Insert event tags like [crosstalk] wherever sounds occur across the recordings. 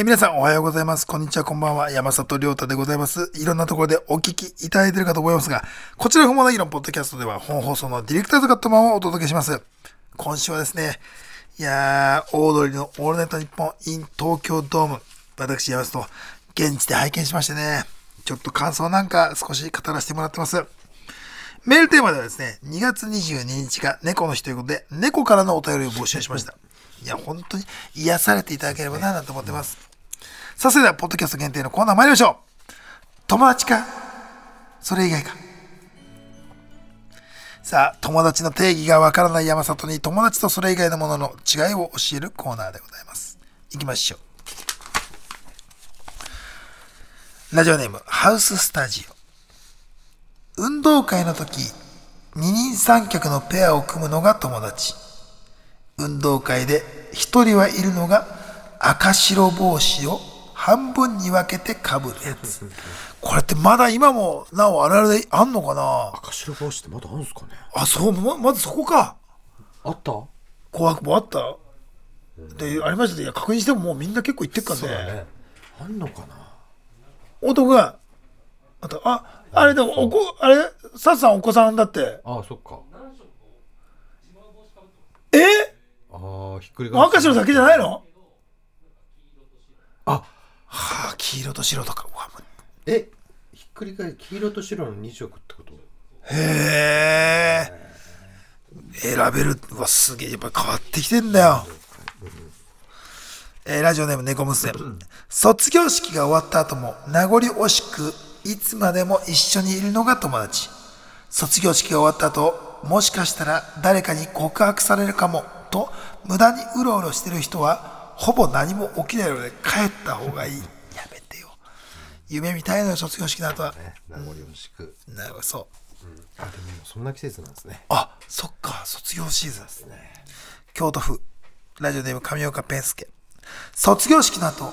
えー皆さんおはようございます。こんにちは、こんばんは。山里亮太でございます。いろんなところでお聞きいただいているかと思いますが、こちら不毛な議論ポッドキャストでは本放送のディレクターズカットマンをお届けします。今週はですね、いやー、オードリーのオールナイトニッポン in 東京ドーム、私山里、現地で拝見しましてね、ちょっと感想なんか少し語らせてもらってます。メールテーマではですね、2月22日が猫の日ということで、猫からのお便りを募集しました。いや、本当に癒されていただければな、なんて思ってます。さあ、それでは、ポッドキャスト限定のコーナー参りましょう。友達か？それ以外か。さあ、友達の定義がわからない山里に友達とそれ以外のものの違いを教えるコーナーでございます。行きましょう。ラジオネーム、ハウススタジオ。運動会の時、二人三脚のペアを組むのが友達。運動会で一人はいるのが赤白帽子を半分に分けて被るやつ。これってまだ今もなおあるあるであんのかな？赤白帽子ってまだあるんですかね？あ、そう、ままずそこか。あった？紅白もあった。で、ありましたね。いや、確認してももうみんな結構言ってっからね。あんのかな？男が、あと、あ、あれでも、おこ、あれ、サツさんお子さんだって。ああそっか。え？ああひっくり返赤白だけじゃないの？あはあ、黄色と白とか。うわもうえひっくり返黄色と白の2色ってこと？へえ。選べる。うわ、すげえ。やっぱ変わってきてんだよ。えーラジオネーム猫娘。卒業式が終わった後も名残惜しく、いつまでも一緒にいるのが友達。卒業式が終わった後、もしかしたら誰かに告白されるかも、と無駄にうろうろしてる人は、ほぼ何も起きないので帰った方がいい。やめてよ。夢見たいのよ、卒業式の後は。ね名残惜しくなるほど、そう。あでもそんな季節なんですねあ、そっか、卒業シーズンですね。京都府、ラジオネーム上岡ペンスケ。卒業式の後、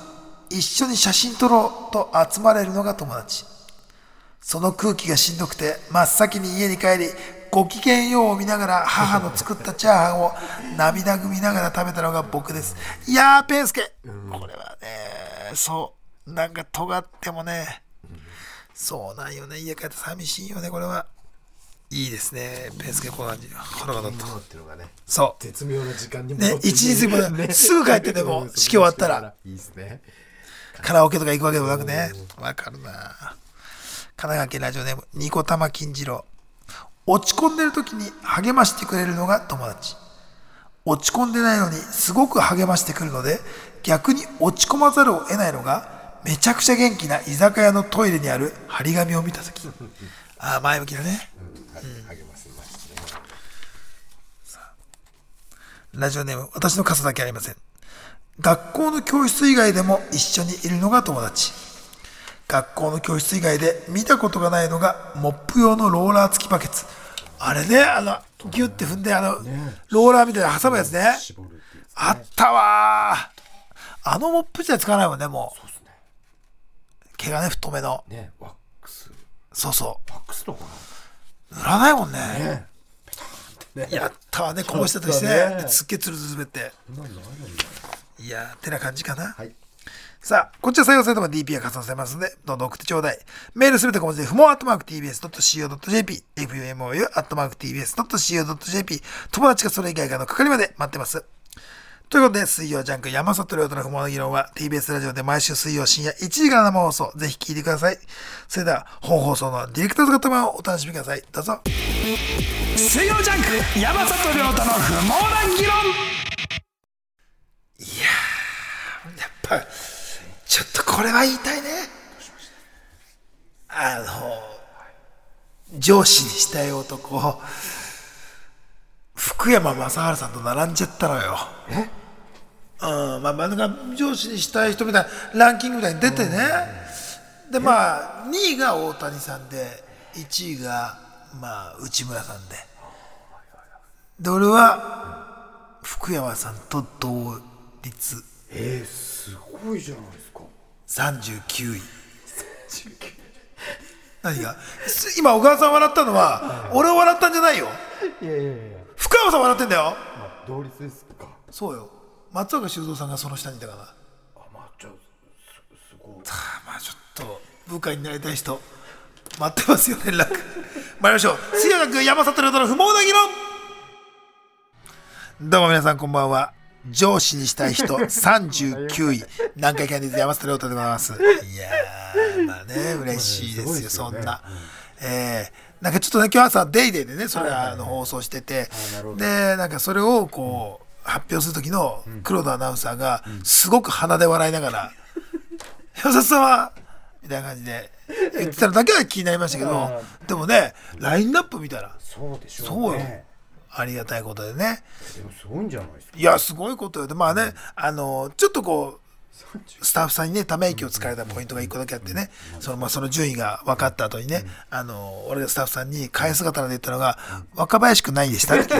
一緒に写真撮ろうと集まれるのが友達。その空気がしんどくて、真っ先に家に帰り、ご機嫌ようを見ながら母の作ったチャーハンを涙ぐみながら食べたのが僕です。いやー、ペンスケ、これはね、そう、なんか尖ってもね、そうなんよね、家帰って寂しいよね、これは。いいですね、ペンスケこんな感じ。腹が立った。っねそう。絶妙な時間にね一日 [laughs] すぐ帰ってでもうん式終わったらいいですねカラオケとか行くわけでもなくね。わかるな神奈川県ラジオネーム、ニコタマ金次郎。落ち込んでる時に励ましてくれるのが友達。落ち込んでないのにすごく励ましてくるので、逆に落ち込まざるを得ないのが、めちゃくちゃ元気な居酒屋のトイレにある張り紙を見た時。ああ、前向きだね。励ますますねラジオネーム、私の傘だけありません。学校の教室以外でも一緒にいるのが友達。学校の教室以外で見たことがないのが、モップ用のローラー付きバケツ。あれね、あの、ギュッて踏んで、あの、ローラーみたいな挟むやつね。あったわーあのモップじゃ使わないもんね、もう。毛がね、太めの。ねワックスそうそワックスのかう。塗らないもんね。やったわね、こぼしたとしてねすっげえつるつる滑って。いやー、てな感じかな。はいさあ、こちら採用されたのが DP が加算されますので、どんどん送ってちょうだい。メールすべて小文字で、不毛アットマーク TBS.CO.JP、FUMOU アットマーク TBS.CO.JP、友達がそれ以外がの係まで待ってます。ということで、水曜ジャンク山里亮太の不毛の議論は TBS ラジオで毎週水曜深夜1時から生放送、ぜひ聞いてください。それでは、本放送のディレクターズ型版をお楽しみください。どうぞ。水曜ジャンク山里亮太の不毛な議論いやー、やっぱ、ちょっとこれは言いたいね。あの、上司にしたい男、福山雅治さんと並んじゃったのよ。え？うん、まあ、漫画上司にしたい人みたいなランキングみたいに出てね。で、まあ、2位が大谷さんで、1位が、まあ、内村さんで。で、俺は、福山さんと同率えー、すごいじゃないですか39位。何が？す今小川さん笑ったのは、俺を笑ったんじゃないよ。いやいやいや。福山さん笑ってんだよ。まあ同率ですか。そうよ。松岡修造さんがその下にいたから。あじゃあすすごい。まあちょっと部下になりたい人待ってますよ連絡。[laughs] 参りましょう。水曜学山里亮太の不毛な議論。どうも皆さんこんばんは上司にしたい人39位。南海キャンディーズ山里亮太でございます。いやーまあね嬉しいですよすごいですよね。そんな、えーなんかちょっとね今日朝『デイデイでねそれはあの放送してて。でなんかそれをこう、発表する時の黒田アナウンサーがすごく鼻で笑いながら「山里さんは」みたいな感じで言ってたのだけは気になりましたけどでもねラインナップ見たらそうでしょそうよ。ねありがたいことでね。でもすごいんじゃないですか。いやすごいことよ。でまあねあのちょっとこうスタッフさんにねため息をつかれたポイントが1個だけあってね。その,、まあ、その順位が分かった後にね、あの俺がスタッフさんに返す姿で言ったのが「若林くんないでした?」って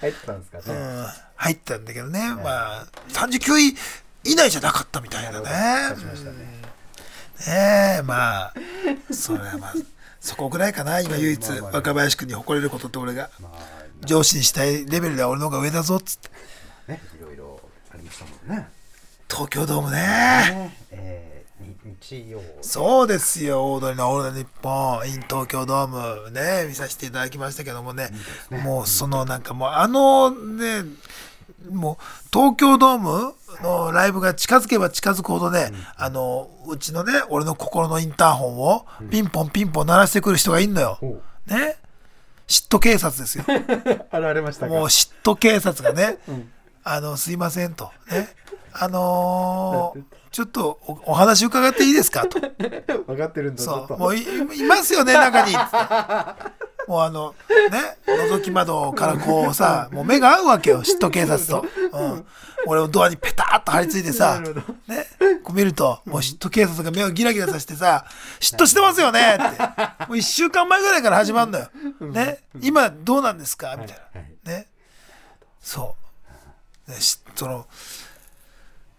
入ってたんですかね、うん、入ったんだけどね、まあ39位以内じゃなかったみたいだね。ねえまあそれはまあそこぐらいかな今唯一若林くんに誇れることって俺が。まあ上司にしたいレベルでは俺の方が上だぞっつって。ねいろいろありましたもんね。東京ドームね。ね。え日曜。そうですよオードリーの「オールナイトニッポン。in 東京ドームね見させていただきましたけどもね。もうそのなんかもうあのねもう東京ドームのライブが近づけば近づくほどね、あのうちのね俺の心のインターホンをピンポンピンポン鳴らしてくる人がいんのよ。おね？嫉妬警察ですよ。[laughs] あられましたか？もう嫉妬警察がね、あの、すいませんと。ね？あのーちょっとおお話伺っていいですか？と。[laughs] 分かってるんだそう。もういいますよね、中に。[laughs] もうあの、ね、覗き窓からこうさ、もう目が合うわけよ、嫉妬警察と。うん。俺をドアにペタッと張り付いてさね、こう見ると、もう嫉妬警察が目をギラギラさせてさ、嫉妬してますよねって。もう一週間前ぐらいから始まるのよ。ね、今どうなんですか？みたいな。はいね。そう。ね、しその、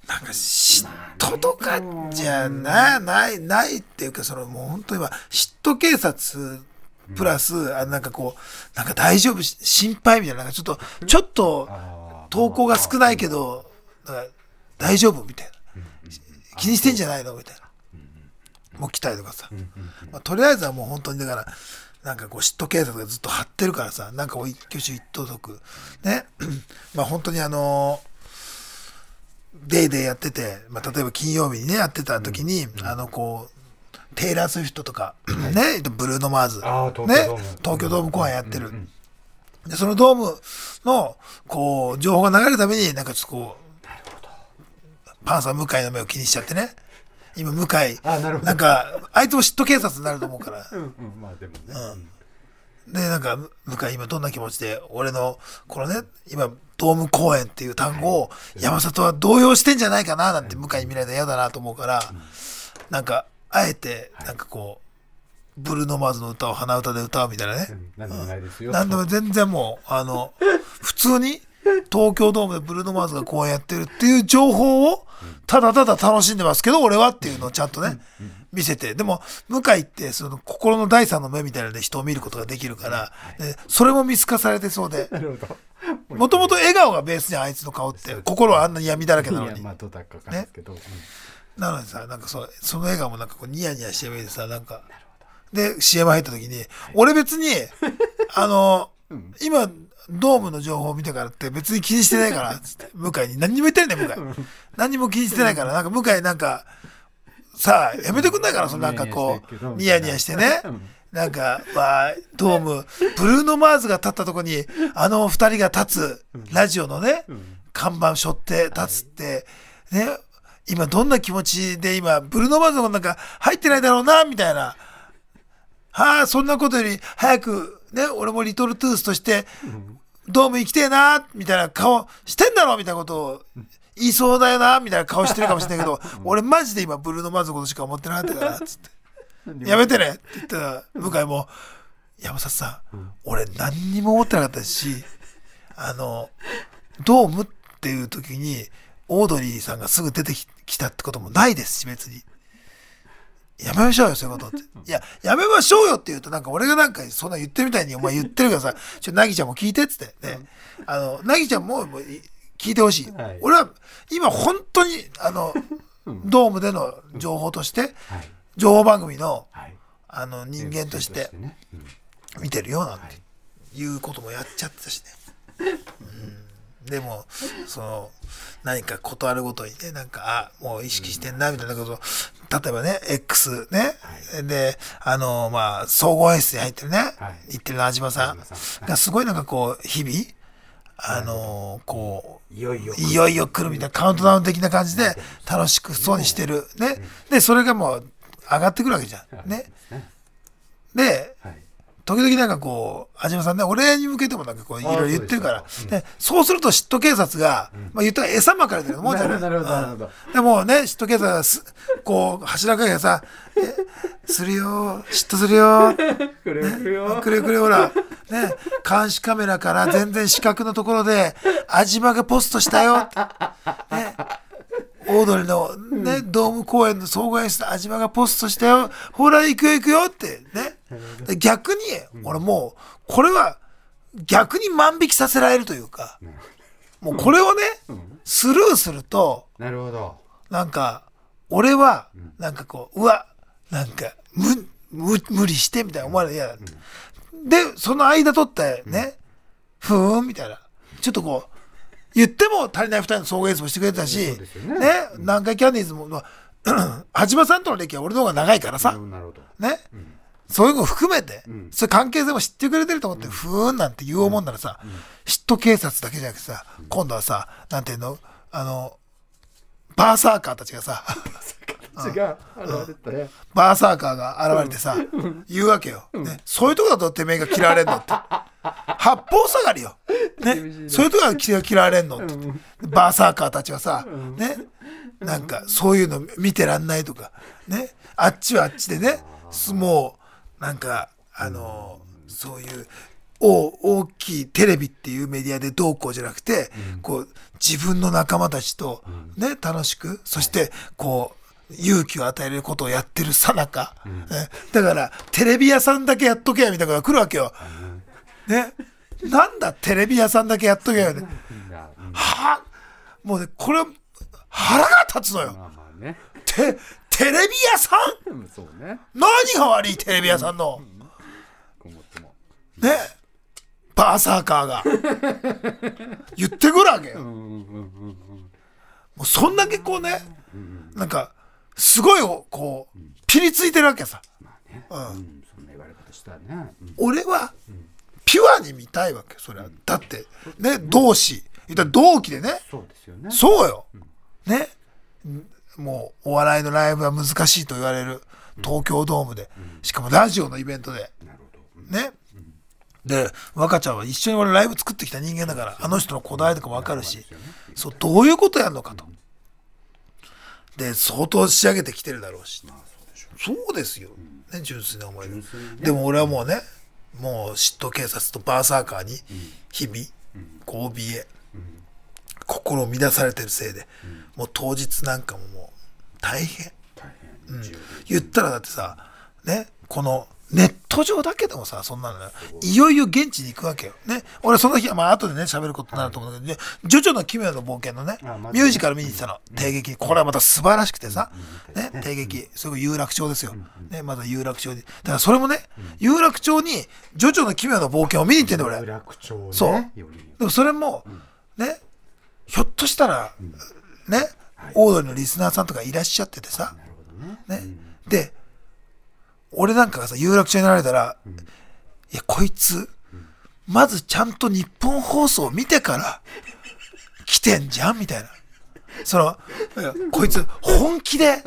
なんか嫉妬とかじゃな、ない、ないっていうか、そのもう本当に今、嫉妬警察、プラス、あなんかこう、なんか大丈夫？し、心配みたいな、なんかちょっと、ちょっと、投稿が少ないけど、なんか大丈夫？みたいな。気にしてんじゃないの？みたいな。もう来たりとかさ。まあ、とりあえずはもう本当にだから、なんかこう嫉妬警察がずっと張ってるからさ、なんかこう一挙手一投足。ね？[clears throat] まあ本当にあのデイデイやってて、まあ例えば金曜日にね、やってた時に、あのこう、テイラー・スウィフトとか、ね、ブルーノ・マーズ、ね京ドーム、東京ドーム公演やってる。で、そのドームの、こう、情報が流れるために、なんかちょっとこう、パンサー向井の目を気にしちゃってね。今、向井、あななんか、あいつも嫉妬警察になると思うから。うんうんまあでもね、で、なんか、向井今どんな気持ちで、俺の、このね、今、ドーム公演っていう単語を、山里は動揺してんじゃないかな、なんて向井に見られたら嫌だなと思うから、なんか、あえて、なんかこう、ブルーノ・マーズの歌を鼻歌で歌うみたいなね。うんなんでもないですよ、なんでも全然もう、あの、[laughs] 普通に東京ドームでブルーノ・マーズが公演やってるっていう情報を、ただただ楽しんでますけど、俺はっていうのをちゃんとね、見せて。でも、向井って、その心の第三の目みたいなので人を見ることができるから、でそれも見透かされてそうで、[laughs] [laughs] もともと笑顔がベースじゃん、あいつの顔って。心はあんなに闇だらけなのに。ま。あどうだかわかんないですけど、うんなのにさ、なんかそその笑顔もなんかこうニヤニヤして見えてさ、なんか、で、CM 入った時に、俺別に、[laughs] あの、今、ドームの情報を見たからって別に気にしてないから、つって、向井に。何にも言ってないんだよ、向井。何にも気にしてないから、なんか向井なんか、さあ、やめてくんないから、そのなんかこう、ニヤニヤしてね。なんか、まあ、ドーム、ブルーノ・マーズが立ったとこに、あの二人が立つ、ラジオのね、看板背負って立つって、ね、今どんな気持ちで今、ブルーノ・マーズのなんか入ってないだろうな、みたいな。はあ、そんなことより早く、ね、俺もリトルトゥースとして、ドーム行きてえな、みたいな顔してんだろ、みたいなことを言いそうだよな、みたいな顔してるかもしれないけど、俺マジで今、ブルーノ・マーズのことしか思ってなかったから、つって。やめてねって言ったら、向井も、山里さん、俺何にも思ってなかったし、あの、ドームっていう時に、オードリーさんがすぐ出てききたってこともないですし、別に。やめましょうよ、そういうことって。いや、やめましょうよって言うと、なんか俺がなんかそんな言ってるみたいにお前言ってるからさ、[laughs] ちょ、なぎちゃんも聞いてっつって。ね。あの、なぎちゃんももうい聞いてほしい、はい。俺は今本当にあのドームでの情報としてはい情報番組のはい。あの人間として見てるよなんはいていうこともやっちゃってたしね、うん、でもその何か事あるごとにねなんかあもう意識してんなみたいなこと。例えばね X ね、であのまあ総合演出に入ってるね、はい。言ってる安島さん。安島さん。がすごいなんかこう日々あのこういよいよいよいよ来るみたいなカウントダウン的な感じで楽しくそうにしてる。ね。でそれがもう上がってくるわけじゃん。ね。ね。ではい時々なんかこう、安島さんね、俺に向けてもなんかこう、いあろいろ言ってるから。そうです、でそうすると嫉妬警察が、まあ言ったら餌まかれてるもんじゃない。なるほどなるほどうん。でもね、嫉妬警察がす、こう、柱かけてさ、えするよ、嫉妬するよ、[laughs] くれくれよくれくれほら、ね、監視カメラから全然視覚のところで、安島がポストしたよ。ね、オードリーのね、ドーム公演の総合演出で安島がポストしたよ、ほら行くよ行くよってね。で逆に、俺もう、これは逆に万引きさせられるというか、もうこれをね、スルーすると、なるほど。なんか、俺は、なんかこう、うわ、なんか、む、む、無理してみたいな思われる嫌だ。で、その間取ってね、ふーんみたいな。ちょっとこう、言っても足りない二人の総合演出もしてくれてたし、ね。ね、南海キャンディーズも、まあ [clears throat] 橋場さんとの歴は俺の方が長いからさ、なるほど。ね、そういうのを含めて、ん。そういう関係性も知ってくれてると思って、ふーんなんて言おうもんならさ、嫉妬警察だけじゃなくてさ、今度はさ、なんていうの、あの、バーサーカーたちがさ、バーサーカーが現れてさ、言うわけよ、ね。そういうとこだとてめえが嫌われんのって。[laughs] 八方下がりよ。ね。そういうとこが嫌われんのって。バーサーカーたちはさ、ね。なんか、そういうの見てらんないとか、ね。あっちはあっちでね、もう、なんか、あの、そういう、大大きいテレビっていうメディアでどうこうじゃなくて、こう自分の仲間たちとね、楽しくそしてこう勇気を与えることをやってるさなか、ね。だからテレビ屋さんだけやっとけやみたいなことが来るわけよ。ね、なんだテレビ屋さんだけやっとけよ、ね、はもうねこれ腹が立つのよ。てテレビ屋さん？うんそうね何が悪いテレビ屋さんの？ごもっともねバーサーカーが言ってくるわけよ。うんうんうんうんもうそんだけこうね、なんか、すごいこう、ピリついてるわけさ。うんうんそんな言われ方したらねうん俺は、ピュアに見たいわけそれは。だって、ね、同志。言ったら同期でね。そうですよねそうよ。ね。もう、お笑いのライブは難しいと言われる東京ドームで。しかもラジオのイベントで。ね。で、若ちゃんは一緒に俺ライブ作ってきた人間だから、あの人のこだわりとかわかるし、そう、どういうことやんのかと。で、相当仕上げてきてるだろうし。そうですよ。ね、純粋な思いで。でも俺はもうね、もう嫉妬警察とバーサーカーに日々、こう怯え、心を乱されてるせいで、もう当日なんかももう大変。大変。重要言ったらだってさねこのネット上だけでもさそんなのねい。よいよ現地に行くわけよ。ね。俺その日はまあ後でね喋ることになると思うんだけど、ね。ジョジョの奇妙な冒険のねミュージカル見に行ってたの。帝劇。これはまた素晴らしくてさ、ね帝劇。すごい有楽町ですよ。ねまだ有楽町に。だからそれもね有楽町にジョジョの奇妙な冒険を見に行ってんだよ俺。楽町ねそう。でもそれも、ね、ひょっとしたら、ね、オードリーのリスナーさんとかいらっしゃっててさ、ね。ね、で、俺なんかがさ、有楽町になられたら、いや、こいつ、まずちゃんと日本放送を見てから、来てんじゃんみたいな。その、こいつ、本気で、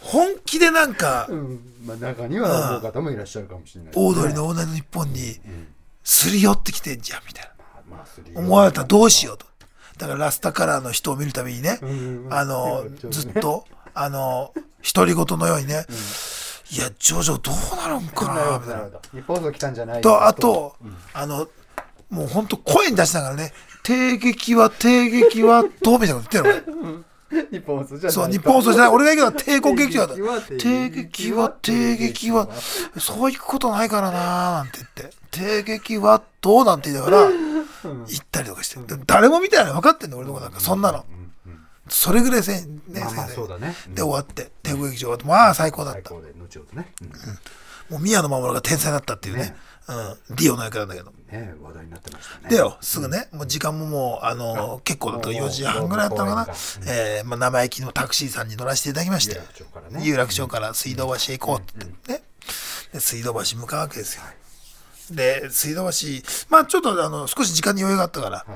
本気でなんかう、ん。まあ中には思う方もいらっしゃるかもしれないオードリーのオーナーの日本に、すり寄ってきてんじゃんみたいな。思われたらどうしようと。だからラスタカラーの人を見るたびにね、んあのずっと、あの、独り言のようにね、いや、ジョジョどうなるんかなみたいな。日本放送来たんじゃないと、あと、あの、もう本当声に出しながらね、帝劇は、帝劇は、どうみたいなこと言ってるの。[laughs] [laughs] 日本放送じゃないそう、日本放送じゃない。俺が言うけど、[laughs] 帝国劇場だ。帝帝劇劇は、は帝劇は、そういうことないからなーなんて言って、帝劇は、どうなんて言いながら、行ったりとかして、で誰も見てないの。分かってんの俺のことなんか。そんなの。それぐらいせんねそうだね。で終わって。帝国劇場終わって。まあ最高だった。最高で後ほどね。うん。もう宮野真守が天才だったっていうね。ねうん、ディオの役なんだけど。ね話題になってましたね。でよ、すぐね、もう時間ももう、あの、結構だともう4時半ぐらいだったのかな。えー、まあ、生意気のタクシーさんに乗らせていただきまして。有楽町から、水道橋へ行こうって言って。ね。で、水道橋向かうわけですよ。で、水道橋、まあちょっとあの、少し時間に余裕があったから、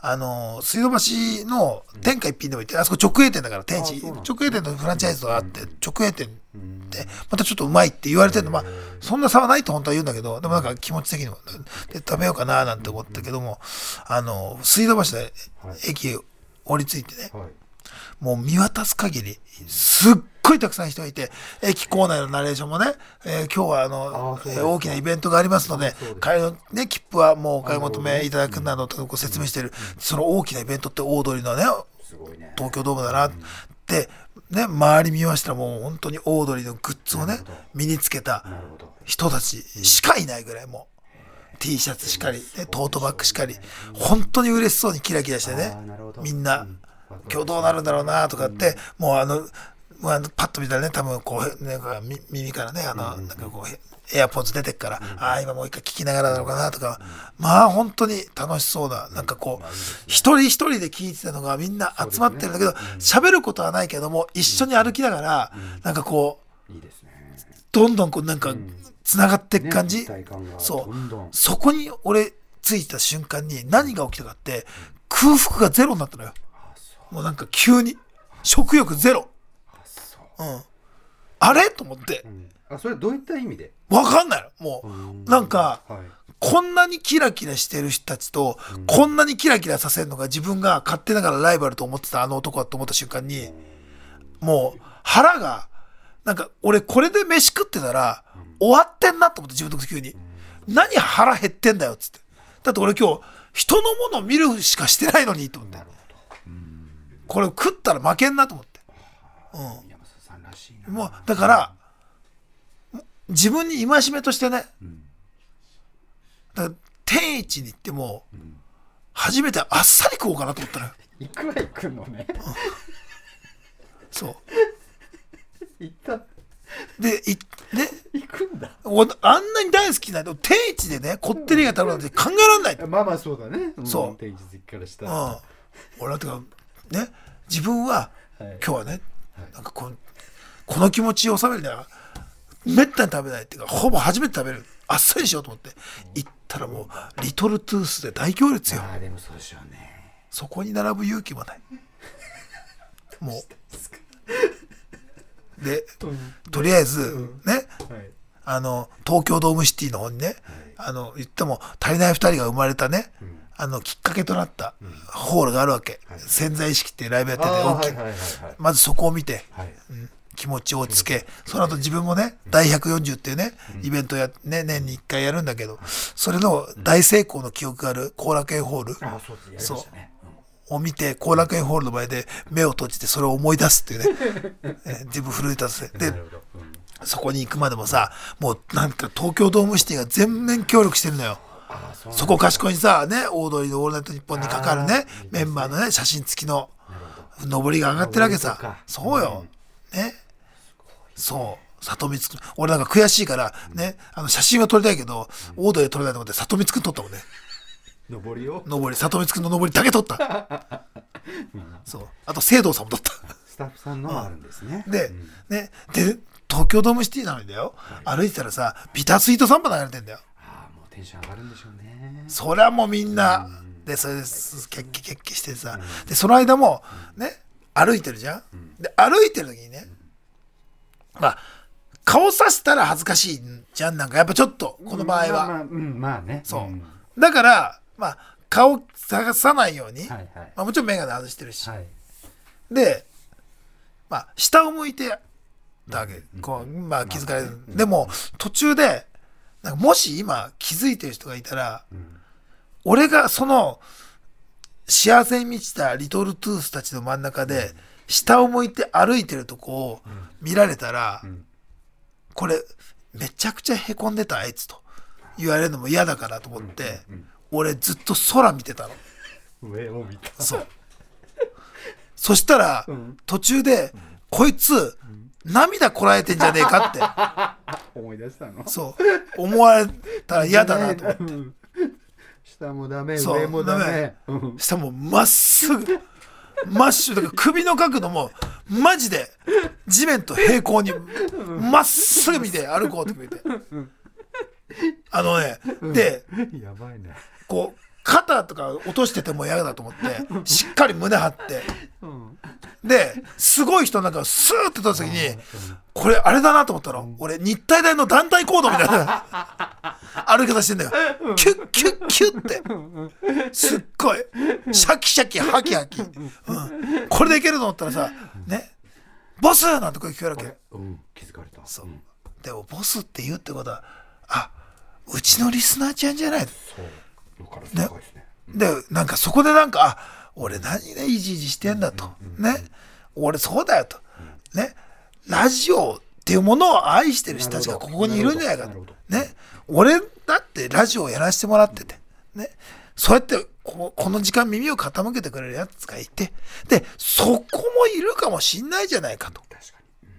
あの、水道橋の天下一品でも行って、あそこ直営店だから、天地、直営店のフランチャイズがあって、直営店って、またちょっとうまいって言われてるの、まあ、そんな差はないと本当は言うんだけど、でもなんか気持ち的にも、で、食べようかななんて思ったけども、あの、水道橋で駅降り着いてね、はい。もう見渡す限り、すっごいたくさん人がいて、駅構内のナレーションもね、えー今日はあのえー大きなイベントがありますので帰りのね、切符はもうお買い求めいただくなどとご説明している、その大きなイベントって大通りのね、すごいね。東京ドームだなって、ね、周り見ましたらもう本当にオードリーのグッズをね身につけた人たちしかいないぐらいもう、T シャツしかり、ね、トートバッグしかり、本当に嬉しそうにキラキラしてねみんなうん、今日どうなるんだろうなとかって、もうあの、もうあのパッと見たらね、多分こう、ね、耳からね、あの、なんかこう、エアポーズ出てっから、ああ、今もう一回聞きながらなのかなとか、まあ本当に楽しそうな、なんかこう、一人一人で聞いてたのがみんな集まってるんだけど、喋ることはないけども、一緒に歩きながら、なんかこう、どんどんこうなんか、つながっていく感じ、そう。そこに俺着いた瞬間に何が起きたかって空腹がゼロになったのよ。もうなんか急に。食欲ゼロううん。あれ？と思って。うん。あそれどういった意味で？わかんないの。もうなんかはい。こんなにキラキラしてる人たちとこんなにキラキラさせるのが自分が勝手ながらライバルと思ってたあの男だと思った瞬間にもう腹がなんか俺これで飯食ってたら終わってんなと思って自分の急に。何腹減ってんだよっつって。だって俺今日人のもの見るしかしてないのにと思って。これ食ったら負けんなと思って。山里さんもうだから自分に戒めとしてねだから天一に行っても初めてあっさり食おうかなと思ったのよ。行くは行くのね？そう。行った。でいね行くんだ。おあんなに大好きなの天一でねこってりが食べるなんて考えられないと。まあまあそうだね。そう。ん天一好きからしたうらん、俺はてかね自分は、はい。今日はねなんかこのこの気持ちを収めるにはめったに食べないっていうかほぼ初めて食べる。あっさりしようと思って。行ったらもうリトルトゥースで大行列よ。ああでもそうでしょうね。そこに並ぶ勇気もない。[laughs] もう。で [laughs] とりあえずねはい。あの東京ドームシティの方にねあの言っても足りない2人が生まれたね、あのきっかけとなったホールがあるわけ、潜在意識ってライブやってて大きい、まずそこを見て、はい。うん気持ちを落ち着け、その後自分もね、第140っていうね、イベントや、ね、年に1回やるんだけど、それの大成功の記憶がある後楽園ホール。ああそうを見て、後楽園ホールの前で目を閉じてそれを思い出すっていうね、[laughs] え自分奮い立たせて。でそこに行くまでもさ、もうなんか東京ドームシティが全面協力してるのよ。そこかしこにさ、ね、オードリーのオールナイトニッポンにかかるねメンバーのね、写真付きの上りが上がってるわけさ。そうよ。ね。そう。里光くん。俺なんか悔しいから、ね、あの写真は撮りたいけど、オードリー撮りたいと思って里光くん撮ったもんね。上りを？上り、里光くんの上りだけ撮った。[laughs] そう。あと、聖堂さんも撮った。スタッフさんのもあるんですねでうん、ね、で、東京ドームシティなのにだよ。歩いてたらさ、ビタースイートサンバ流れてんだよ。ああもうテンション上がるんでしょうねそりゃもうみんな、で、それです、キャッキャキャッキャしてさ、で、その間も、ね、歩いてるじゃん。で、歩いてる時にね、まあ、顔さしたら恥ずかしいじゃん、なんか、やっぱちょっと、この場合は。まあまあうんまあね。そう。ん。だから、まあ、顔探さないように、はいはい。まあ、もちろん眼鏡外してるし、はい。で、まあ、下を向いてたわけ。こう、まあ、気づかれる。でも、途中で、なんかもし今気づいてる人がいたら、俺がその、幸せに満ちたリトルトゥースたちの真ん中で、下を向いて歩いてるとこを見られたら、ん。これ、めちゃくちゃ凹んでたあいつと。言われるのも嫌だからと思って、俺ずっと空見てたの。上を見た。そう。そしたら、ん。途中で、こいつ、涙こらえてんじゃねえかって。[laughs] 思い出したの？そう。思われたら嫌だなと思って。うん。下もダメ上もダメ。うん。そしたらもうまっすぐマッシュだから首の角度もマジで地面と平行にまっすぐ見て歩こうって決めて。あのねでやばいね。こう肩とか落としてても嫌だと思ってしっかり胸張って。うんですごい人なんかスーッて撮った時にこれあれだなと思ったの。俺日体大の団体行動みたいな歩き方してんだよ。キュッキュッキュッって。すっごい。シャキシャキハキハキ、うん、これでいけると思ったらさねボス！なんて声聞こえるわけ。うん気づかれた。そう。うん。でもボスって言うってことはあうちのリスナーちゃんじゃない。そうよから高いですね。でなんかそこでなんかあ俺何ねいじいじしてんだと。ね。俺そうだよと。ね。ラジオっていうものを愛してる人たちがここにいるんじゃないかと。ね。俺だってラジオをやらせてもらってて。ね。そうやってここの時間耳を傾けてくれるやつがいて。でそこもいるかもしんないじゃないかと、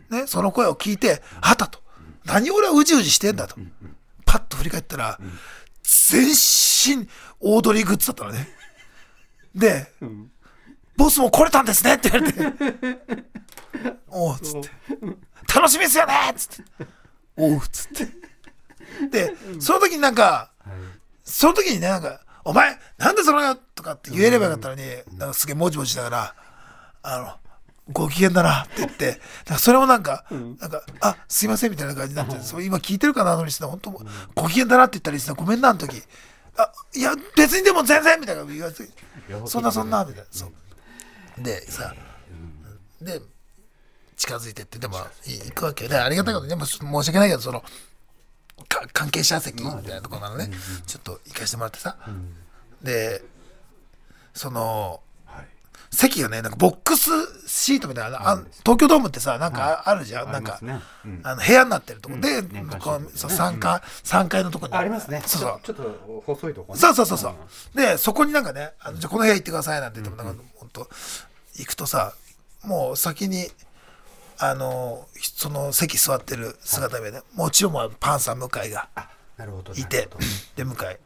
ね、その声を聞いてあったと。何俺はうじうじしてんだと。パッと振り返ったら全身オードリーグッズだったのね。でん。ボスも来れたんですねって言われて。[laughs] おうっつって。楽しみですよねっつって。おうっつって。でその時になんかはい。その時にねなんか「お前なんでそのよ」とかって言えればよかったのになんかすげえもじもじしながら「あのご機嫌だな」って言って。それもなんか「なんかあすいません」みたいな感じになってそう今聞いてるかなあのリスナー本当ご機嫌だなって言ったリスナーごめんなあの時あいや別にでも全然みたいな言われてそんなそんなみたいな。そう。でさで近づいてってでもい行くわけでありがたいことにでも申し訳ないけどそのか関係者席みたいなところなのね。ちょっと行かしてもらってさ。でそのはい席がねなんかボックスシートみたいなあ東京ドームってさなんかああるじゃん、なんか、ねうん。あの部屋になってるとこ。で、年間こうそうシートね。3階三階のとこに。ありますね。そうそう。ちょっと細いとこね。そうそうそうそう。で、そこになんかね、あのじゃあこの部屋行ってくださいなんて言っても、なんか本当行くとさ、もう先に、あの、その席座ってる姿でね、もちろんパンサー向井がいてで、向井。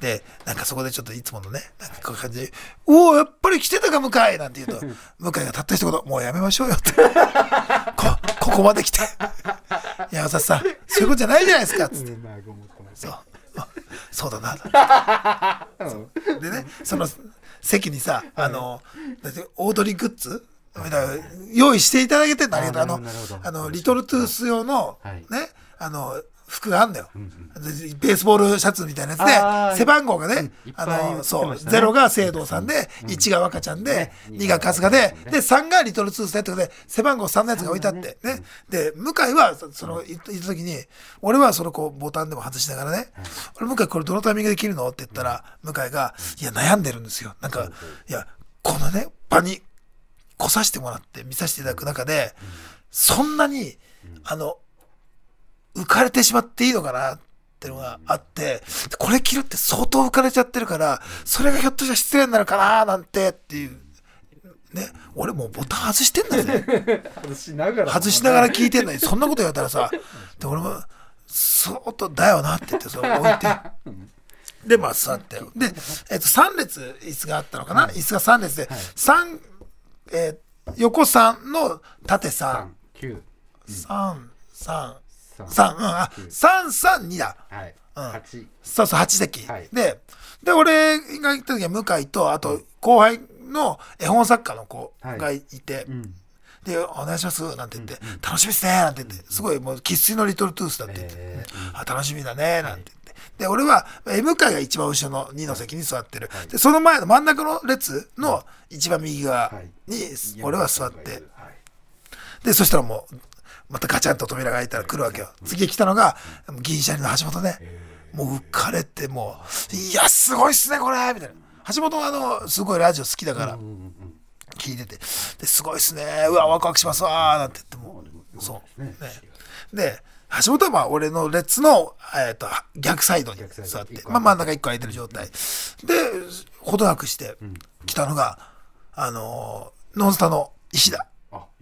で、なんかそこでちょっといつものね、なんかこういう感じで、おお、やっぱり来てたか、向井なんて言うと、[laughs] 向井がたった一言、もうやめましょうよって。[laughs] こ、ここまで来て。山里さん、そういうことじゃないじゃないですか、つって。そう。あそうだな。[laughs] うんでね、その席にさ、あの、だってオードリーグッズ？用意していただけてんだけど、ああのあの、リトルトゥース用の、はいね、あの、服があんだよ、ベースボールシャツみたいなあやつで、ー。背番号がね、あの、そう、てましたね。ゼロが聖堂さんで、1が若ちゃんで、ね。2が春日で、で、3がリトルトゥースでとで、背番号3のやつが置いてあって、ね。で、向井は、そその、いった時に、俺はそのこう、ボタンでも外しながらね、俺、向井これどのタイミングで切るの？って言ったら、向井が、いや、悩んでるんですよ。なんか、いや、このね、場に来させてもらって見させていただく中で、そんなに、あの、浮かれてしまっていいのかなっていうのがあって、これ着るって相当浮かれちゃってるから、それがひょっとしたら失礼になるかななんてっていう。ね、俺もうボタン外してんだぜ。[laughs] 外しながら外しながら聞いてんのに、そんなこと言われたらさ、で俺も、相当だよなって言って、それ置いて。で、まあ座って。で、えっと、3列椅子があったのかな、椅子が3列で、三えー横3の縦3。三九三三三三うんあ三三二だ。はい。うん。八。そうそう8席、はい。でで俺が行った時は向井とあと後輩の絵本作家の子がいて、うん。で「お願いします」なんて言って「楽しみですね」なんて言って。すごいもう生粋のリトルトゥースだって言って。え「あ楽しみだね」なんて言って。で俺はえ向井が一番後ろの2の席に座ってる、でその前の真ん中の列の一番右側に俺は座って、はい。でそしたらもうまたガチャンと扉が開いたら来るわけよ。次来たのが銀シャリの橋本ね。もう浮かれてもう「いやすごいっすねこれ」みたいな。橋本はあのすごいラジオ好きだから聞いてて「ですごいっすね。うわワクワクしますわ」なんて言ってもうそう。ね。ね。で橋本はまあ俺の列の、えっと逆サイドに座ってまあ、真ん中一個空いてる状態。でほどなくして来たのが、あのーノンスタの石田、あ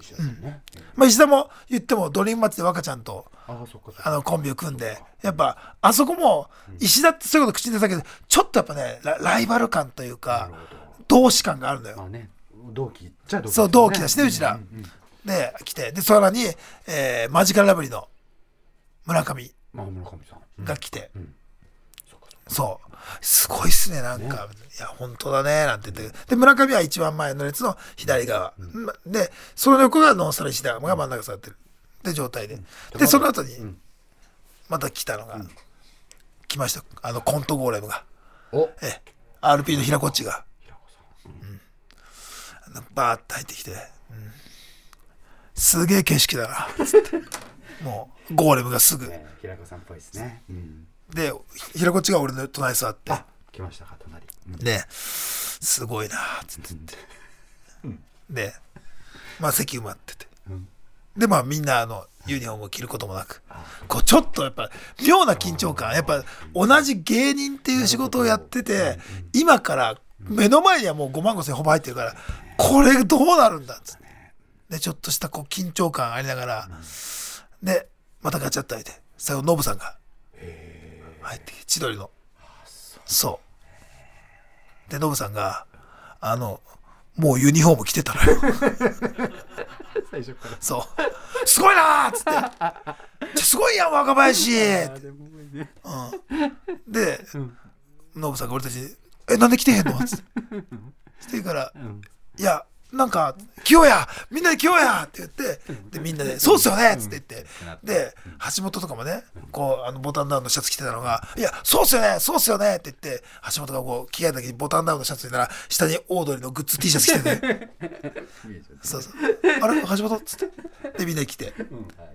石田さん。ね、まあ、石田も言ってもドリームマッチで若ちゃんとあのコンビを組んでやっぱあそこも石田ってそういうこと口に出たけどちょっとやっぱねラライバル感というなか同志感があるのよ。まあね同期っちゃ同期そう同期だしねうちらんん。うんで来て。でさらに、えーマジカルラブリーの村上が来て、うん。そっかそっか。そうすごいっすねなんか、いや本当だねなんて言って。で村上は一番前の列の左側、までその横がノンスタル石田が真ん中座ってる。で状態で、でその後にん。また来たのが、来ました。あのコントゴーレムが。お。ええ。RP の平こっちが。平子さん。バーッと入ってきて、うん。すげえ景色だな。つって。もうゴーレムがすぐ。ね平子さんっぽいですね、うん、で平こっちが俺の隣に座って。あ来ましたか隣、うん。ですごいなつって。言って、でまあ席埋まってて。うん。でまあみんなあのユニフォームを着ることもなく。こうちょっとやっぱ妙な緊張感。やっぱ同じ芸人っていう仕事をやってて今から目の前にはもう5万5千ほぼ入ってるからこれどうなるんだっつって。でちょっとしたこう緊張感ありながらでまたガチャッと開いて最後ノブさんが入ってきて千鳥の。そう。でノブさんがあのもうユニフォーム着てたのよ。[laughs] 最初から。そう。すごいなーっつって。[laughs] すごいやん、若林。あでもねで、ノブさんが俺たちに、え、なんで来てへんの？つって。[laughs] して言うから、うん。いや、なんか、来ようやみんなで来ようやって言って、で、みんなで、そうっすよねっつって言って、で、橋本とかもね、こう、あの、ボタンダウンのシャツ着てたのが、いや、そうっすよねそうっすよねって言って、橋本がこう、着替えた時にボタンダウンのシャツ着てたら、下にオードリーのグッズ T シャツ着てて、[laughs] そうそう。あれ？橋本？っつって。で、みんな来て。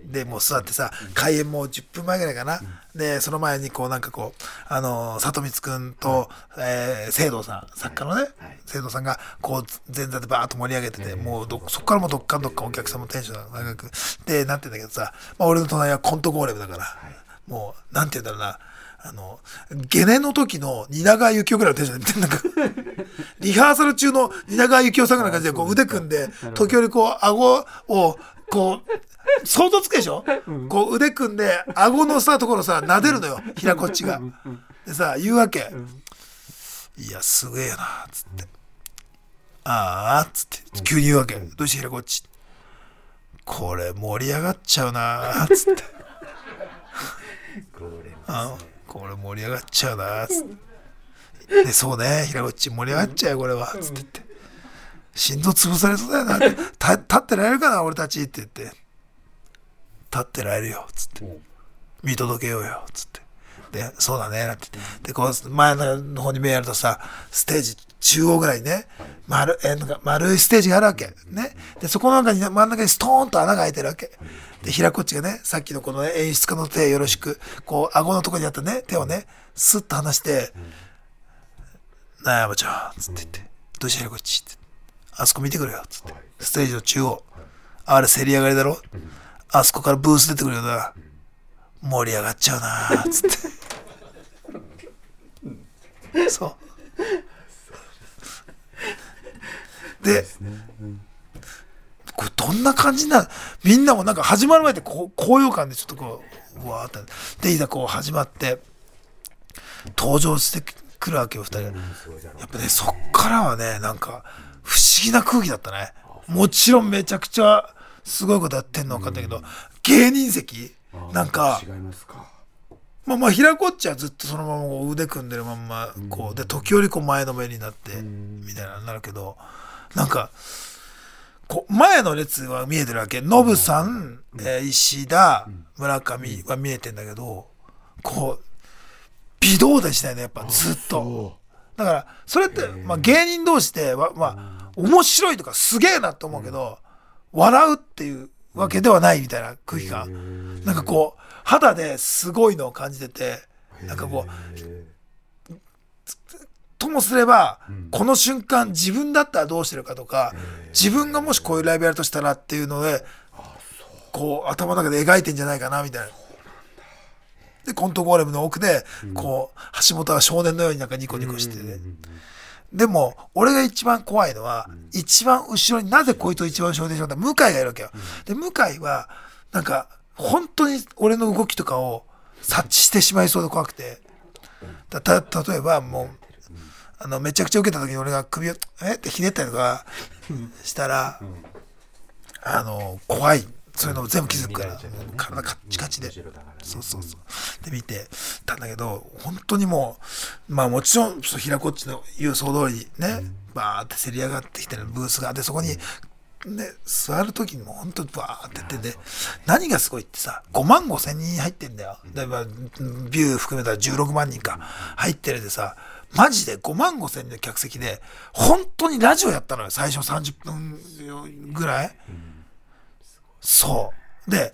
で、もう座ってさ、開演もう10分前ぐらいかな。で、その前にこうなんかこう、あのー、里光くんと、えー、聖堂さん、作家のね、聖堂さんがこう前座でバーッと盛り上げてて、もうどそこからもうどっかんどっかんお客さんもテンションが長く、で、なってんだけどさ、まあ俺の隣はコントゴーレムだから、もう、なんて言うんだろうな、あの、ゲネの時の蜷川幸雄ぐらいのテンションでなんか、[laughs] リハーサル中の蜷川幸雄さんぐらいの感じでこう腕組んで、時折こう顎を、こう、想像つくでしょ、こう腕組んで、顎のさところさ、撫でるのよ、平こっちが。でさ、言うわけ。いや、すげえな、つって。ああ、つって、急に言うわけ。どうして平こっち。これ盛り上がっちゃうな、つって。[laughs] あこれ盛り上がっちゃうなつって。でそうね平こっち盛り上がっちゃうよこれはつって言って。心臓潰されそうだよなってた立ってられるかな俺たちって言って。立ってられるよつって。見届けようよつってでそうだねなんて言って。でこう前の方に目やるとさステージ中央ぐらいにね丸えなんか丸いステージがあるわけ。ね。でそこの中に真ん中にストーンと穴が開いてるわけ。で平こっちがねさっきのこの、ね、演出家の手よろしくこう顎のとこにあったね手をねスッと離して「なあ山ちゃん」つって言って「どうした平こっち」って「あそこ見てくれよ」つって。ステージの中央。あれ競り上がりだろ。あそこからブース出てくるよな。盛り上がっちゃうなつって。[laughs] そう。でこれどんな感じなみんなもなんか始まる前ってこう高揚感でちょっとこううわーって。でいざこう始まって登場してくるわけよ二人。がやっぱねそっからはねなんか不思議な空気だったね。もちろんめちゃくちゃすごいことやってんの分かったけど芸人席？なんか違いますかまあまあ平こっちはずっとそのままこう腕組んでるまんまこうで時折こう前のめりになってみたいななるけどなんかこう前の列は見えてるわけ。ノブさん、えー石田村上は見えてんだけどこう微動だにしないねやっぱずっと。だからそれって、まあ、芸人同士ではまあ面白いとかすげえなと思うけど笑うっていうわけではないみたいな空気感。なんかこう肌ですごいのを感じててなんかこうともすれば、この瞬間自分だったらどうしてるかとか、自分がもしこういうライブやるとしたらっていうので、こう頭の中で描いてんじゃないかなみたいな。で、コントゴーレムの奥で、こう、橋本は少年のようになんかニコニコしてて、うんうんうんでも、俺が一番怖いのは、一番後ろになぜこいつを一番後ろでしょうって向井がいるわけよ。で、向井は、なんか、本当に俺の動きとかを察知してしまいそうで怖くて。た、例えばもう、あの、めちゃくちゃ受けた時に俺が首を、え？ってひねったりとかしたら、あの、怖い。そういうのを全部気づくから、体カッチカチで。そうそうそう。で見てたんだけど、本当にもう、まあもちろん、平子っちの言う総通りにね、バーってせり上がってきてるブースがあって、そこに、ね、座る時にも本当にバーってやってて、何がすごいってさ、5万5千人入ってんだよ。だからビュー含めたら16万人か入ってるでさ、マジで5万5千人の客席で、本当にラジオやったのよ、最初30分ぐらい。そう。で、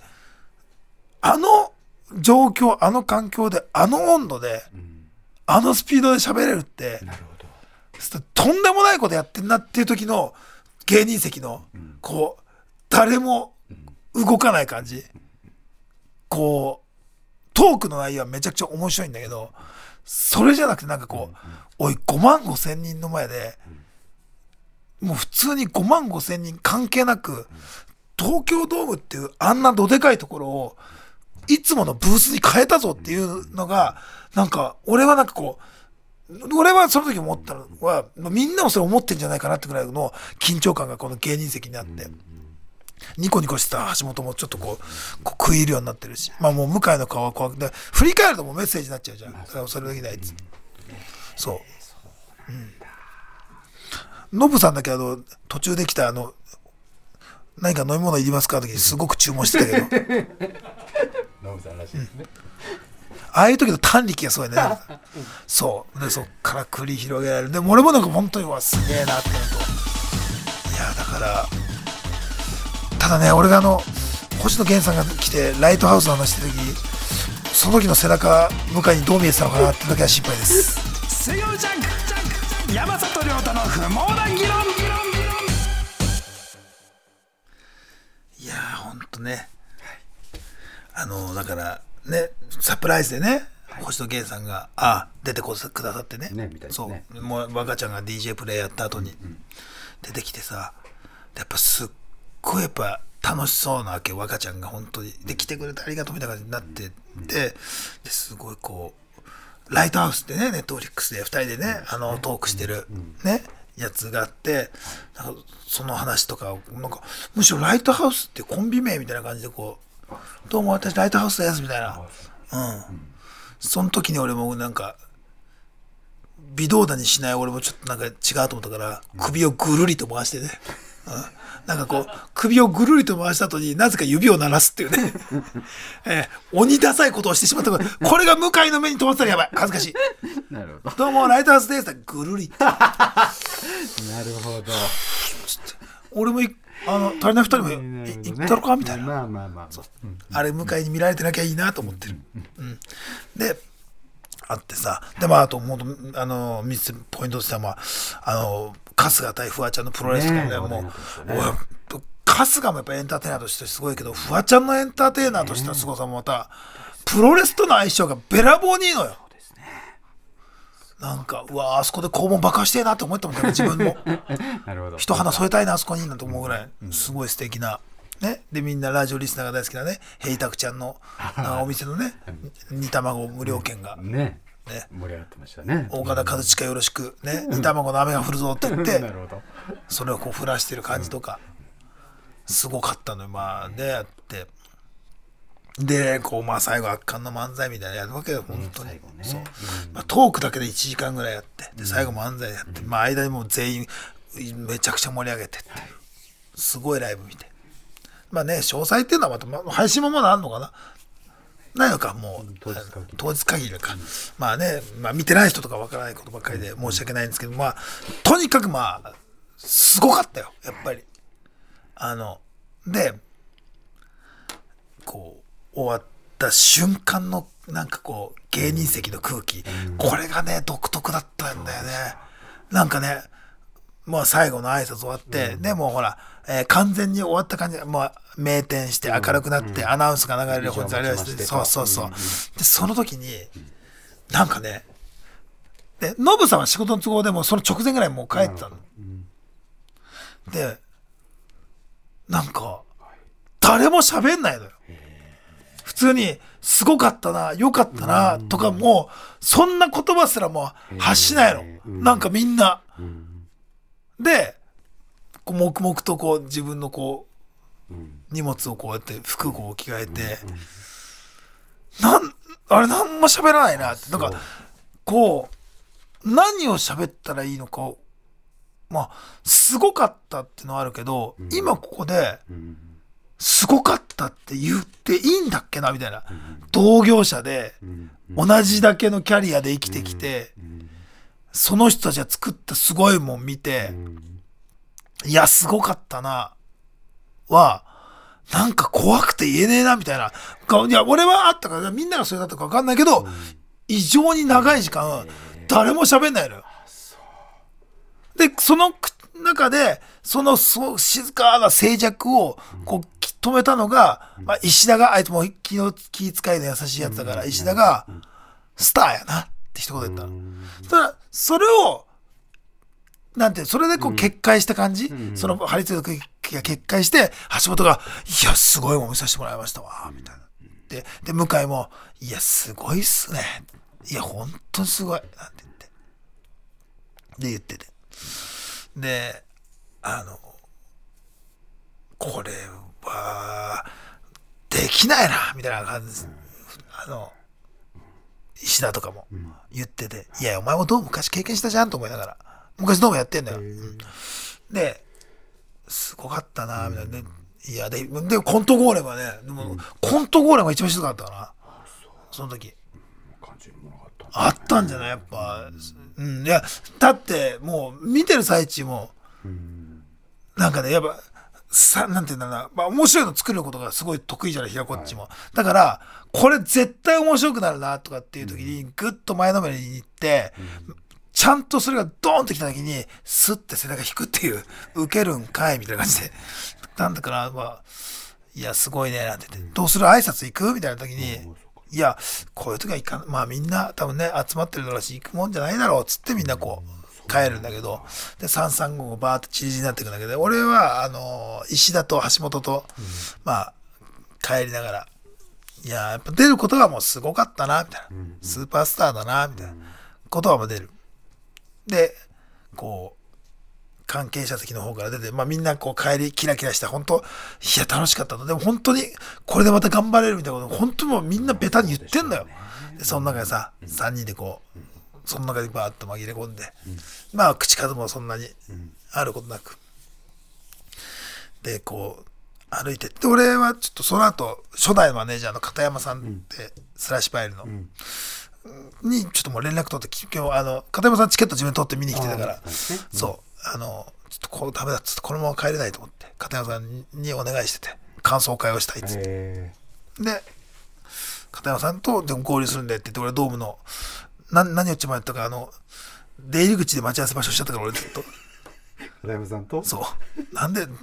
あの状況、あの環境で、あの温度で、あのスピードで喋れるって、なるほどとんでもないことやってんなっていう時の芸人席の、こう、誰も動かない感じ。こう、トークの内容はめちゃくちゃ面白いんだけど、それじゃなくてなんかこう、おい、5万5千人の前で、もう普通に5万5千人関係なく、東京ドームっていうあんなどでかいところを、いつものブースに変えたぞっていうのが、なんか、俺はなんかこう、俺はその時思ったのは、まあみんなもそれ思ってんじゃないかなってぐらいの緊張感がこの芸人席にあって、ニコニコしてた橋本もちょっとこう、こう食い入るようになってるし、まあもう向井の顔は怖くて、振り返るともうメッセージになっちゃうじゃん。だからそれできないっつ。そう。うん。ノブさんだけあの、途中で来たあの、何か飲み物いりますか？って時にすごく注文してたけど、[laughs] ノブさんらしいですねああいう時の短力がすごいね。[laughs] そう。で、そっから繰り広げられる。でも俺もなんか本当に、うわ、すげえなってなると。いや、だから、ただね、俺があの、星野源さんが来て、ライトハウスの話した時、その時の背中、向井にどう見えてたのかなってだけは心配です。水曜ジャンク山里亮太の不毛な議論いやー、ほんとね。あの、だから、ね、サプライズでね、星野源さんが、あ、出てこくださってね。ねね。そう。もう、若ちゃんが DJ プレイやった後に、出てきてさ、やっぱすっごいやっぱ楽しそうなわけ、若ちゃんが本当に。で、来てくれてありがとうみたいな感じになってて、ですごいこう、ライトハウスってね、ネットフリックスで2人でね、あの、トークしてる、ね、やつがあって、なんかその話とかを、なんか、むしろライトハウスってコンビ名みたいな感じでこう、どうも私ライトハウスですみたいな。うん。その時に俺もなんか、微動だにしない俺もちょっとなんか違うと思ったから、首をぐるりと回してね。うんなんかこう、首をぐるりと回した後になぜか指を鳴らすっていうね。[laughs] えー鬼ダサいことをしてしまったから、これが向井の目に留まってたらやばい。恥ずかしい。なるほどうも、ライトハウスです。ぐるり [laughs] なるほど俺もい、あの、足りない二人も行ったのか？みたいな。まあまあまあ。う。ん。あれ、向井に見られてなきゃいいなと思ってる。うん。で、あってさ、で、まあ、あと、もう、あの、3つポイントとしては、まあ、あの、春日対フワちゃんのプロレスとかね、もう春日もやっぱエンターテイナーとしてすごいけど、フワちゃんのエンターテイナーとしての凄さもまた、プロレスとの相性がべらぼうにいいのよ。なんか、うわあそこで肛門爆破してえなって思ったもんね、自分も。[laughs] なるほど。一花添えたいな、あそこになんて思うぐらい、すごい素敵な。ね。で、みんなラジオリスナーが大好きなね、ヘイタクちゃんの、[laughs] お店のね、煮卵無料券が、ね。ね。盛り上がってましたね。大方和親よろしく、ね、煮卵の雨が降るぞって言っなて、[laughs] るほど。それをこう降らしてる感じとか、すごかったのよ、まあね、やって。で、こう、まあ最後圧巻の漫才みたいなのやるわけよ、本当に。ねそう。まあトークだけで1時間ぐらいやって、で、最後漫才やって、まあ間にもう全員、めちゃくちゃ盛り上げてっていう、すごいライブ見て。まあね、詳細っていうのはまた、まあ配信もまだあるのかなないのか、もう、当日限り当日限りか。まあね、まあ見てない人とかわからないことばっかりで申し訳ないんですけど、まあ、とにかくまあ、すごかったよ、やっぱり。あの、で、こう、終わった瞬間の、なんかこう、芸人席の空気、これがね、独特だったんだよね。なんかね、もう最後の挨拶終わって、でもうほら、えー完全に終わった感じで、もう明転して明るくなって、アナウンスが流れる本日ありまして、そうそうそう。で、その時に、なんかね、で、ノブさんは仕事の都合でもうその直前ぐらいもう帰ってたの。で、なんか、誰も喋んないのよ。普通に、すごかったな、良かったな、とかもう、そんな言葉すらもう発しないの。なんかみんな。で、こう黙々とこう自分のこう、荷物をこうやって服を着替えて、なん、あれなんも喋らないなって。なんか、こう、何を喋ったらいいのかを、まあ、すごかったっていうのはあるけど、今ここで、すごかったって言っていいんだっけなみたいな。同業者で、同じだけのキャリアで生きてきて、その人たちが作ったすごいもん見て、いや、すごかったな、は、なんか怖くて言えねえな、みたいな。かいや、俺はあったから、みんながそれだったか分かんないけど、異常に長い時間、誰も喋んないのよ。で、そのく中で、そのそう静かな静寂を、こう、止めたのが、まあ、石田が、あいつも気の気遣いの優しいやつだから、石田が、スターやなって一言言ったの。そしたら、それを、なんて、それでこう決壊した感じ、その張り付いた空気が決壊して、橋本が、いや、すごいもん見させてもらいましたわ、みたいな。で、で、向井も、いや、すごいっすね。いや、ほんとすごい。なんて言って。で、言ってて。で、あの、これは、できないな、みたいな感じです。あの、石田とかも言ってて、いや、お前もどう昔経験したじゃんと思いながら、昔どうもやってんだよ。うんで、すごかったな、みたいな。でいや、で、で、コントゴーレムはね、でも、コントゴーレムが一番しんどかったかな。その時。あったんじゃない？やっぱ。うん。いや、だって、もう、見てる最中も、なんかね、やっぱ、さ、なんていうんだろうな、まあ、面白いの作ることがすごい得意じゃない、ひらこっちも。だから、これ絶対面白くなるな、とかっていう時に、ぐっと前のめりに行って、ちゃんとそれがドーンと来た時に、スッて背中引くっていう、受けるんかい、みたいな感じで。なんだかな、まあ、いや、すごいね、なんて言って、どうする？挨拶行く？みたいな時に、いや、こういう時は行かん、まあみんな多分ね、集まってるだろうし、行くもんじゃないだろう、つってみんなこう、帰るんだけど、で、335がバーってチリジになっていくんだけど、俺は、あの、石田と橋本と、まあ、帰りながら、いや、やっぱ出ることがもうすごかったな、みたいな。スーパースターだな、みたいな。ことはもう出る。で、こう、関係者席の方から出て、まあみんなこう帰りキラキラした、本当いや楽しかったと。でも本当にこれでまた頑張れるみたいなこと、本当にもうみんなベタに言ってんだよ。で、その中でさ、3人でこう、その中でバーッと紛れ込んで、まあ口数もそんなにあることなく。で、こう、歩いてって、俺はちょっとその後、初代マネージャーの片山さんって、スラッシュパイルの、にちょっともう連絡取って、今日、あの、片山さんチケット自分で取って見に来てたから、そう、あの、ちょっとこうダメだっつって、このまま帰れないと思って、片山さんにお願いしてて、感想会をしたいっつって。えで、片山さんとでも合流するんでって言って、俺ドームの、な何をっちまったか、あの、出入り口で待ち合わせ場所しちゃったから、俺ずっと。ー、片山さんと？そう。なんで、も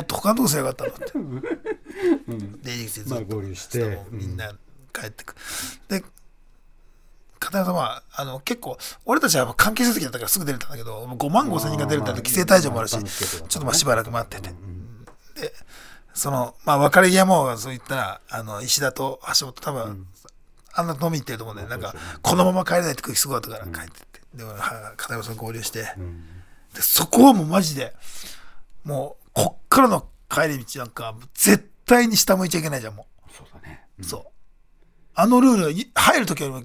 っと他のとこすればよかったのって。[laughs] 出入り口でずっと、まあ合流してみんな帰ってく。で、片山さんは、あの、結構、俺たちは関係者席だったからすぐ出れたんだけど、もう5万5千人が出れたんで、規制退場もあるし、ちょっとまあしばらく待ってて。で、その、まあ別れ際も、そう言ったら、あの、石田と橋本多分、あんな飲み行ってると思うんで、なんか、このまま帰れないって空気すごかったから帰ってって。で、片山さん合流して、で、そこはもうマジで、もう、こっからの帰り道なんか、絶対に下向いちゃいけないじゃん、もそうだね。う。そう。あのルール入るときよりも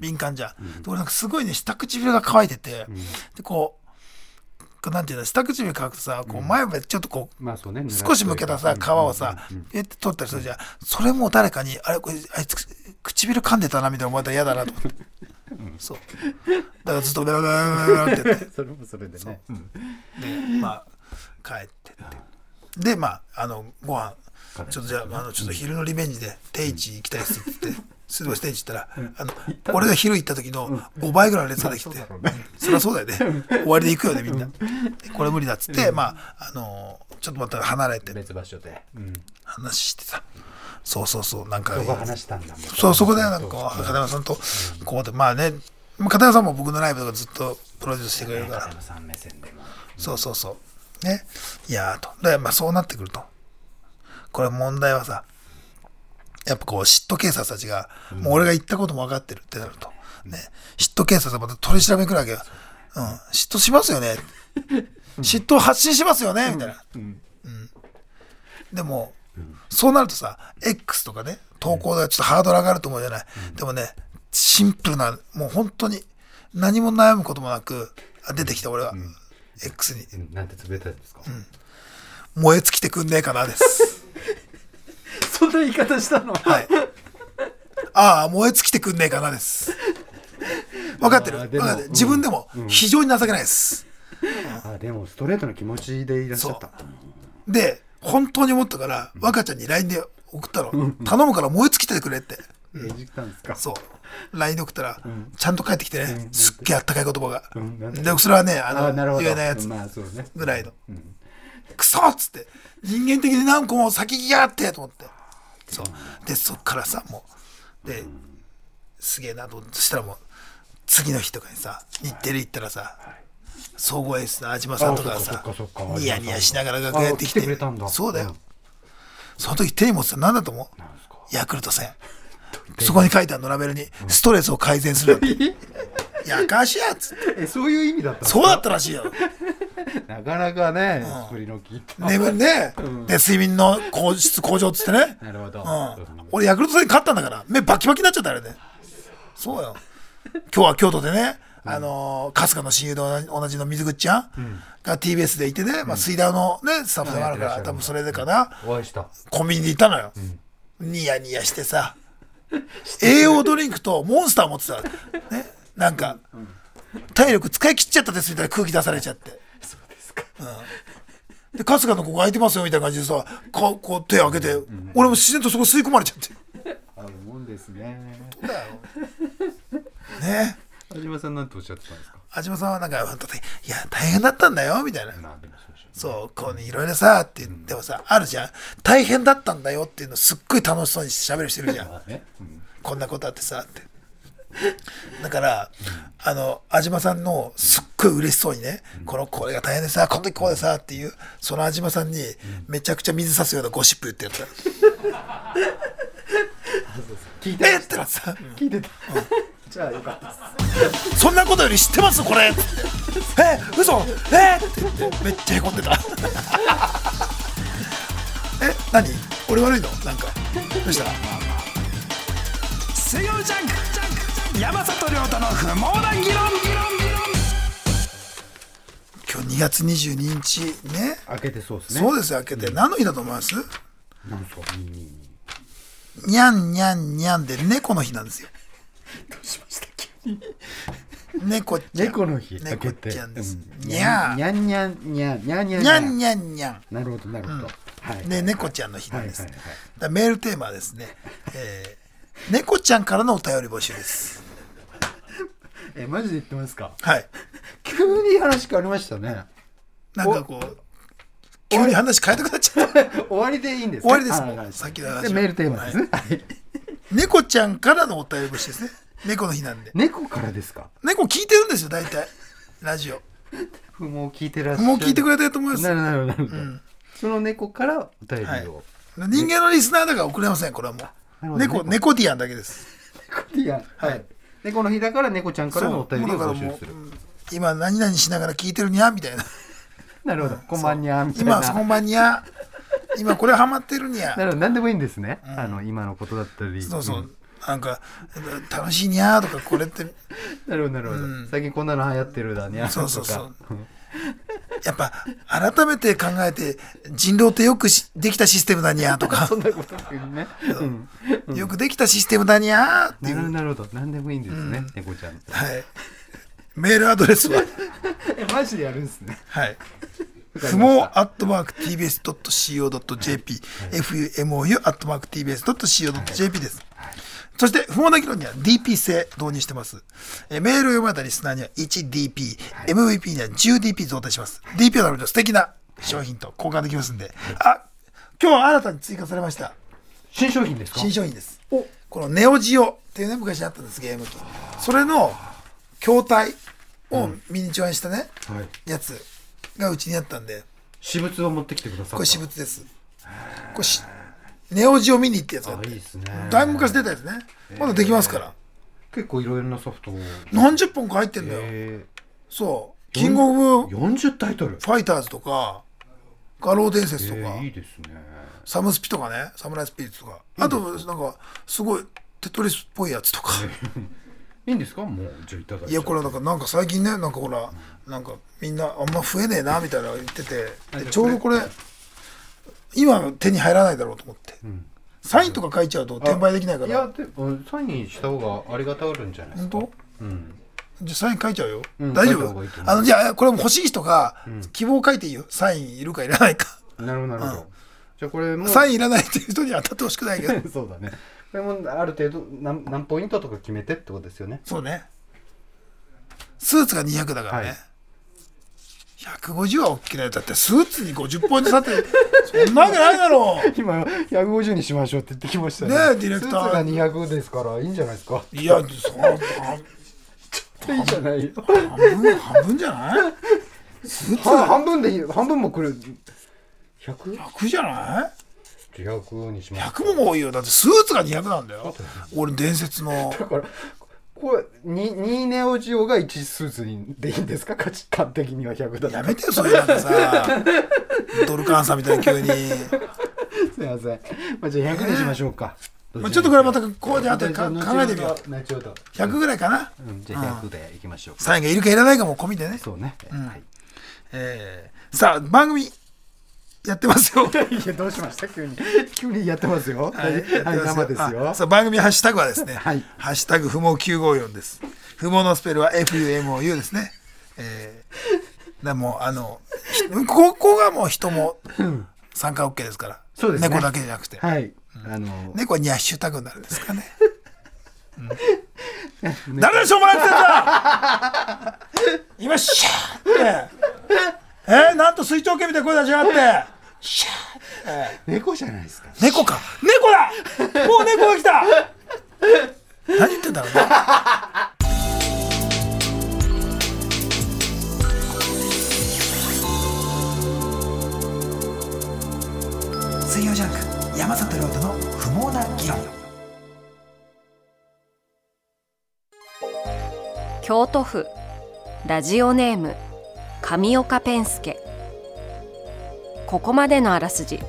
敏感じゃん。で俺なんかすごいね、下唇が乾いてて、で、こう、こうなんていうの、下唇乾くとさ、こう前歯ちょっとこう、まあそうね少し向けたさ、皮をさ、えって取ったりするじゃん。それも誰かに、あれ、これ、あいつ、唇噛んでたな、みたいな思われたら嫌だなと思って。そう。だからずっと、ベラベラベラって言って。それもそれでねうんで、まあ、帰ってって。で、まあ、あの、ご飯ちょっとじゃあ、あの、ちょっと昼のリベンジで定位置行きたいっすって。言って、すぐ定位置行ったら、あの、俺が昼行った時の5倍ぐらいの列ができて、うん。そりゃそうだよね。終わりで行くよね、みんな。これ無理だっつって、まあ、あの、ちょっとまた離れて。別場所で、うん、話してさ、そうそうそう、なんか。そ、う、そこでなんか、片山さんと、こうで、まあね、まあ片山さんも僕のライブとかずっとプロデュースしてくれるから。片、山さん目線でも。そうそうそう。ね。いやーと。で、まあそうなってくると。これ問題はさ、やっぱこう嫉妬警察たちが、もう俺が言ったことも分かってるってなると。ね。嫉妬警察がまた取り調べに来るわけよ。うん。嫉妬しますよね。[laughs] 嫉妬発信しますよねみたいな。うん。でも、そうなるとさ、X とかね、投稿でちょっとハードル上がると思うじゃない。でもね、シンプルな、もう本当に何も悩むこともなく、あ出てきた俺は、X に、うんなんてつぶやいたんですか、燃え尽きてくんねえかなです。そんな言い方したの？はい。ああ、燃え尽きてくんねえかなです。分かってる？あーでも分かってる。うん。自分でも非常に情けないです。あでもストレートな気持ちでいらっしゃったで、本当に思ったから、若ちゃんに LINE で送ったの。頼むから燃え尽きてくれって。えじったんですか？そう。LINE で送ったら、ちゃんと返ってきてね、すっげえあったかい言葉が。うん。なんてで、それはね、あの、あなるほど。言えないやつ。まあそうね。ぐらいの。クソっつって、人間的に何個も先行きやがってと思って。そう。で、そっからさ、もう、で、すげえなとそしたらもう、次の日とかにさ、日テレ行ったらさ、総合エースの安島さんとかがさニヤニヤしながら楽屋やってきて。そうだよ、うんその時手に持ってたの何だと思う？ヤクルト1000 [laughs] そこに書いてあるのラベルにストレスを改善する [laughs] やかしやっつって。えそういう意味だったそうだったらしいよ [laughs] なかなかね作りの効いた眠りね、で睡眠の効質向上っつってね、なるほど。うん、俺ヤクルト戦勝ったんだから目バキバキになっちゃったあれねそうよ。今日は京都でね、あのー春日の親友と同じの水口ちゃんが TBS でいてね、まあ、水道のねスタッフでもあるから、うん多分それでかな。お会いした。コンビニで行ったのよ、ニヤニヤしてさ。[laughs] 栄養ドリンクとモンスター持ってたね。なんか、体力使い切っちゃったですみたいな空気出されちゃって。そうですかで春日のここ空いてますよみたいな感じでさかこう手開けて、俺も自然とそこ吸い込まれちゃって。あるもんですね。だよね。安島さんなんておっしゃってたんですか？安島さんはなんか本当に「いや大変だったんだよ」みたいな。そうでしょ「そうこうねいろいろさ」って言ってもさあるじゃん。大変だったんだよっていうのすっごい楽しそうに喋る人いるじゃん。こんなことあってさって [laughs] だから、あの安島さんのすっごい嬉しそうにね、このこれが大変でさこの時こうでさっていうその安島さんにめちゃくちゃ水差すようなゴシップ言ってやった、聞いえっててなってさ。聞いてた。じゃあよかったです。そんなことより知ってます？これ。ってえ嘘？えって言ってめっちゃへこんでた。え何？俺悪いの？なんか。どうした？水曜ジャンク山里亮太の不毛な議論今日2月22日ね開けてそうですねそうですよ開けて何の日だと思いますなんすかにゃんにゃんにゃんで猫の日なんですよどうしました急に猫ちゃん猫の日開猫けてちゃんですうんにゃにゃんにゃんにゃんにゃんにゃんにゃんにゃんにゃんなるほどなるほどはいね猫ちゃんの日なんです、はいはいはいだメールテーマはですね、えー猫ちゃんからのお便り募集ですえマジで言ってますか？はい。[laughs] 急に話変わりましたね。なんかこう急に話変えたくなっちゃった。[laughs] 終わりでいいんです終わりです。あもうさっきの話メールテーマですね。はい。猫ちゃんからのお便り募集ですね。猫の日なんで。猫からですか？猫聞いてるんですよ大体。ラジオ。不毛聞いてらっしゃる。もう聞いてくれてると思います。なるほどなるほどなるほど。その猫からお便りはい。を人間のリスナーだから送れませんこれはもう。猫猫ディアンだけです。猫ディアン。はい猫の日だから猫ちゃんからのお便りを募集する。うん今何々しながら聞いてるにゃみたいな。[laughs] なるほど。こんばんにゃーみたい今な本番にゃ。今これハマってるにゃ。なるほど。何でもいいんですね。あの今のことだったり。そうそう、ん。なんか楽しいにゃーとかこれって。[laughs] なるほどなるほど。最近こんなの流行ってるだにゃーそうそうそう。とかやっぱ改めて考えて人狼ってよくしできたシステムだにゃーとか。そんなことね。うん。よくできたシステムだにゃーっていう、なるほど。何でもいいんですね猫ちゃんはい、メールアドレスは？[laughs] えマジでやるんですね。はい。不毛アットマーク TBS.CO.JP、FUMOU アットマーク TBS.CO.JP です。そして、不毛な議論には DP 制導入してます。えーメールを読まれたリスナーには 1DP、MVP には 10DP 増大します。DP を食べると素敵な商品と交換できますんで。あ、今日は新たに追加されました。新商品ですか？新商品です。このネオジオっていうね、昔あったんです、ゲーム機。それの筐体をミニチュアにしたね、はいやつがうちにあったんで、私物を持ってきてくださったこれ私物です。これし、ネオジオミニってやつがあってあいいですねだいぶ昔出たやつね。まだできますから。結構いろいろなソフトを何十本か入ってんだよ。えそう。キングオブー、40タイトルファイターズとか、画廊伝説とか、えーいいですねサムスピとかね、サムライスピリッツとか。あと、なんか、すごい、テトリスっぽいやつとか。[laughs] いいんですか？もうじゃあいただいていやこれなんかなんか最近ねなんかほらなんかみんなあんま増えねえなみたいなの言っててでちょうどこれ今手に入らないだろうと思って、サインとか書いちゃうと転売できないから。いやサインした方がありがたがるんじゃないですか？本当？うん。じゃあサイン書いちゃうよ、うん大丈夫？あのじゃあこれも欲しい人が希望書いていいよ。サインいるかいらないか。なるほどなるほど。じゃあこれも。サインいらないっていう人には当たってほしくないけど [laughs] そうだね。これもある程度何何ポイントとか決めてってことですよね。そうね。スーツが200だからね、はい150は大きなだってスーツに50ポイント差ってそんなわけないだろう今150にしましょうって言ってきましたねえディレクタースーツが200ですからいいんじゃないですかいや、そのいいじゃないよ半分、半分じゃない？スーツは半分でいい半分もくる 100?100 100じゃない？にします ?100 も多いよ。だってスーツが200なんだよ。俺、伝説の。だからこれ 2, 2ネオジオが1スーツにでいいんですか？価値観的には100だとやめてよ、そういうなんかさ、[laughs] ドルカンさんみたいに急に。すいません、まあ、じゃあ100にしましょうか、[laughs] まあ、ちょっとこれまたこうで後で考えてみよう。後ほど100ぐらいかな。うんじゃあ100でいきましょうサインがいるかいらないかも込みでね。そうね、はい。えーさあ、番組やってますよ。[laughs] いやどうしました？急に。[laughs] 急にやってますよ。はい、やってます生ですよ。あさあ番組ハッシュタグはですね、はい。ハッシュタグ不毛954です。不毛のスペルは FUMOU ですね。えー、でもうあの、ひここがもう人も参加 OK ですから。そうですね。猫だけじゃなくて。はい、あの猫はニャッシュタグになるんですかね。[laughs] うん。誰でしょうもないってやつだ今シャーって。えー、なんと水長剣みたいな声出しやがってシャー猫じゃないですか。猫か。猫だ！もう猫が来た！何言ってんだろうね。水曜ジャンク山里亮太の不毛な議論。京都府。ラジオネーム上岡ペンスケここまでのあらすじ。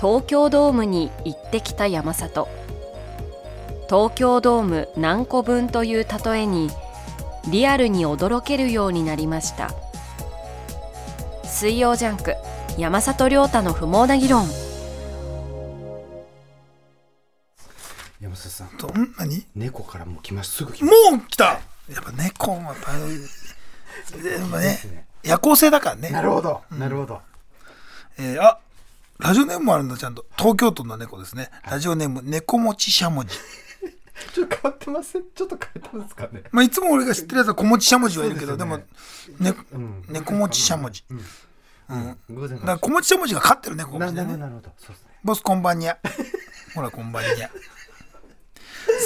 東京ドームに行ってきた山里。東京ドーム何個分という例えにリアルに驚けるようになりました。水曜ジャンク山里亮太の不毛な議論。山里さん。とん何猫からもう来ます。すぐ来ます。もう来た。やっぱ猫もやっぱでもね夜行性だからね。なるほど、なるほど。えーあラジオネームもあるんだちゃんと。東京都の猫ですね。ラジオネーム猫持ちしゃもじ。[laughs] ちょっと変わってません？ちょっと変えたんですかね？まあいつも俺が知ってるやつは小持ちしゃもじはいるけどで,、もね猫持ちしゃもじ。偶然だから小持ちしゃもじが飼ってる猫かもなしれないね。ななるほど。そうですね。ボスこんばんにゃ。ほらこんばんにゃ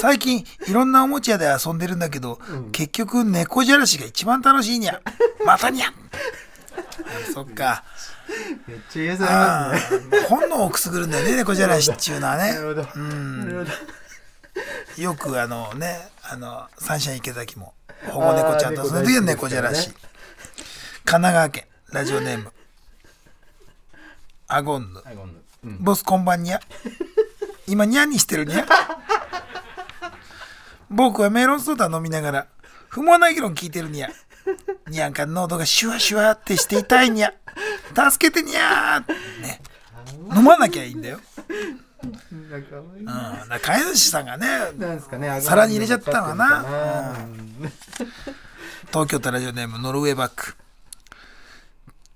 最近いろんなおもちゃで遊んでるんだけど、結局猫じゃらしが一番楽しいにゃ。またにゃ。あそっか。めっちゃ癒されまあすねー本能をくすぐるんだよね猫じゃらしっていうのはね。なるほど、うん。なるほど。よくあのねあのサンシャイン池崎も保護猫ちゃんとその時は猫じゃらし、猫大好きです神奈川県ラジオネーム。アゴンヌ。ボスこんばんにゃ。今にゃにしてるにゃ僕はメロンソーダ飲みながら不毛な議論聞いてるにゃにゃんか喉がシュワシュワってして痛いにゃ助けてにゃね。飲まなきゃいいんだよ。なんかうん。だから飼い主さんがねなんですかね皿に入れちゃったのかな。うん。東京都ラジオネームノルウェーバック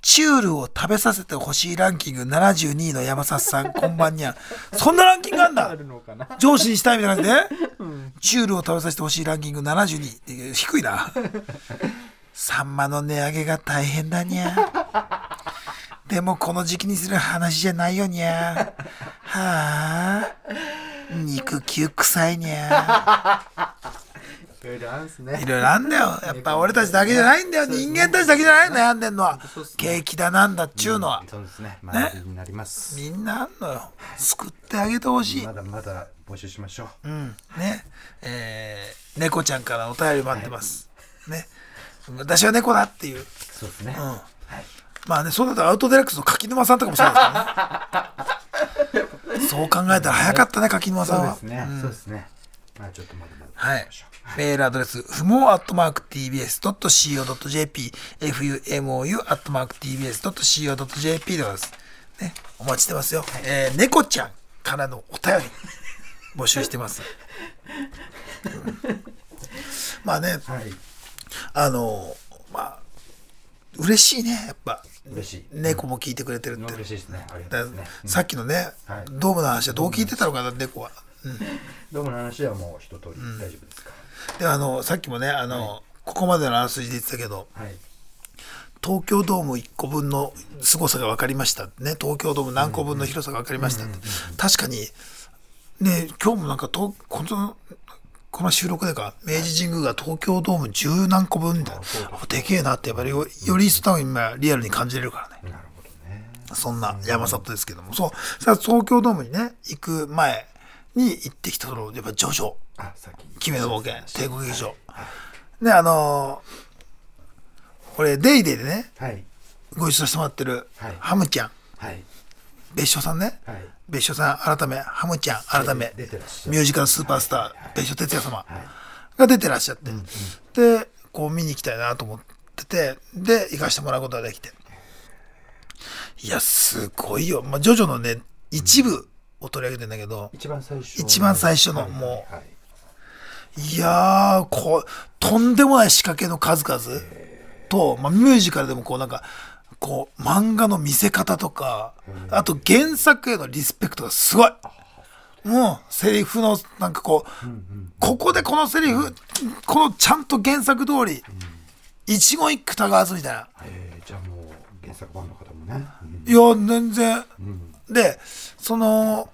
チュールを食べさせてほしいランキング72位の山里さん、こんばんにゃ。そんなランキングあんだ？上司にしたいみたいな感じで、チュールを食べさせてほしいランキング72位。低いな。サンマの値上げが大変だにゃ。でもこの時期にする話じゃないよにゃ。はあ。肉球臭いにゃ。いろいろあるんすねいろいろあんだよ。やっぱ俺たちだけじゃないんだよ。人間たちだけじゃない悩んでんのは。景気だなんだっちゅうのは。そうですね学びになりますみんなあんのよ。救ってあげてほしいま。だまだ募集しましょううん。ね。えー、猫ちゃんからお便り待ってます。ね。私は猫だっていう。そうですねうん。まあね、そうだったらアウトデラックスの柿沼さんとかもそうですからね。[laughs] そう考えたら早かったね、柿沼さんは。そうですねそうですねまあちょっとまだまだはい。メールアドレス、ふもアットマーク tbs.co.jp、fumou アットマーク tbs.co.jp でございます。ね、お待ちしてますよ。えー、猫ちゃんからのお便り、募集してます。うんまあね、はいあの、まあ、嬉しいね、やっぱ。嬉しい猫も聞いてくれてるって。嬉しいですねさっきのね、はいドームの話はどう聞いてたのかな、猫は。どうもの話はもう一通り大丈夫ですかで、あの、さっきもね、あの、ここまでのあらすじで言ってたけど、はい。東京ドーム1個分の凄さが分かりました。ね東京ドーム何個分の広さが分かりましたって。確かにね今日もなんかとこのこの収録でか明治神宮が東京ドーム十何個分みたいな。でけえなってやっぱりよより一層今リアルに感じれるからね。なるほどね。そんな山里ですけども。そう。さあ東京ドームにね行く前に行ってきたそのやっぱジョジョ君の冒険帝国劇場。ねあのーこれデイデイでねはい。ご一緒させてもらってるはい。ハムちゃん。はい。別所さんね、はい。別所さん改めハムちゃん改めミュージカルスーパースター、別所哲也様はい。が出てらっしゃって、でこう見に行きたいなと思っててで行かしてもらうことができて。いやすごいよ、まあ、ジョジョのね一部を取り上げてんだけど、一番最初一番最初のはい。もう。はい。いやーこうとんでもない仕掛けの数々と、まあ、ミュージカルでもこうなんかこう漫画の見せ方とかあと原作へのリスペクトがすごい。もうセリフのなんかこうここでこのセリフこのちゃんと原作通り一言一句たがわずみたいな。えーじゃあもう原作版の方もね。うん。いや全然でその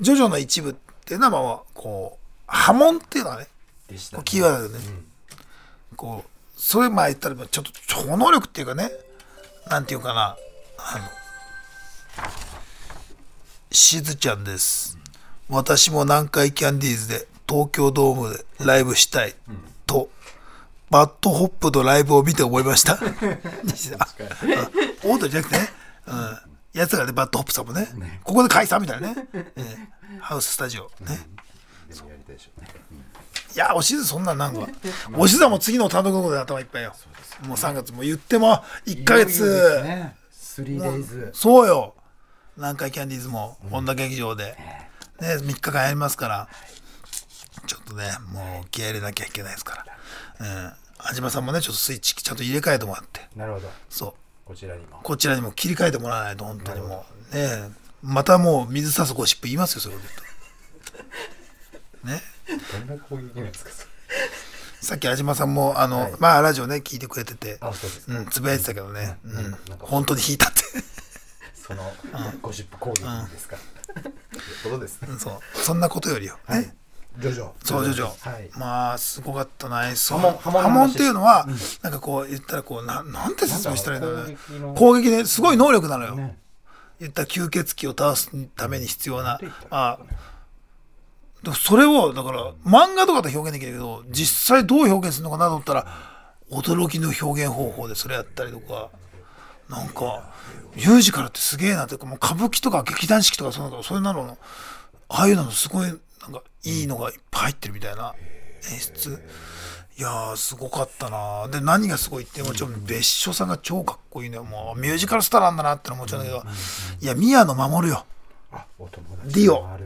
ジョジョの一部っていうのはまあこう波紋っていうのはねね。キーワードでね、こうそれまあ言ったらちょっと超能力っていうかねなんていうかなあのしずちゃんです。私も南海キャンディーズで東京ドームでライブしたい、と BAD HOP のライブを見て思いました。オードリーじゃなくてね、うん、やつらね BAD HOP さんもね。ここで解散みたいなね、[laughs] ええ。ハウススタジオ。ね、でもやりたいでしょうね。いや、おしずそんなんなんか、おしずはもう次の単独のことで頭いっぱいよ。もう3月も言っても1ヶいよいよ。ね。3days そうよ。南海キャンディーズも本多劇場で、ね、3日間やりますから、ちょっとね、もう気合い入れなきゃいけないですから。うん。安島さんもね、ちょっとスイッチちゃんと入れ替えてもらって、なるほど。そう。こちらにも。こちらにも切り替えてもらわないと、本当にもう。ねまたもう水差すゴシップ言いますよ、そういうこと。言うと。ね。どんな攻撃なんですかさっき安島さんも、あの、まあ、ラジオね、聞いてくれてて、うん、つぶやいてたけどね、うん。なんか本当に引いたって。そのゴシップ攻撃ですか。う [laughs] ことですね。そう。そんなことよりよ。はい。ね。ジョジョ。そう、ジョジョ。はい。まあ、すごかったな。波紋波紋っていうのは、なんかこう、言ったらこう、ななんて説明したらいいんだろうね。攻撃ね、すごい能力なのよ。ね。言ったら吸血鬼を倒すために必要な。まあ、それを、だから、漫画とかで表現できるけど、実際どう表現するのかなと思ったら、驚きの表現方法でそれやったりとか、なんか、ミュージカルってすげえなっていうか、もう歌舞伎とか劇団四季とかそういうの、そういうのの、ああいうのすごい、いいのがいっぱい入ってるみたいな演出。いやー、すごかったなで、何がすごいって、もちろん別所さんが超かっこいいのよ。もう、ミュージカルスターなんだなってのはもちろんだけど、いや、宮野真守よ。あお友達ディオも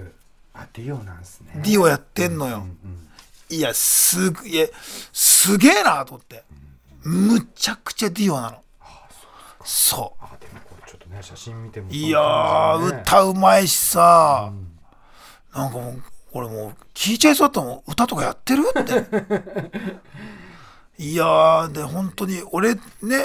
あディオなんですねディオやってんのよ。いや、すぐ、いや、すげえなと思って。むちゃくちゃディオなの。そあでもこれちょっとね写真見てもういやー、歌うまいしさ、なんかもう俺もう聞いちゃいそうだったもん。歌とかやってる？って。[laughs] いやーで本当に俺ね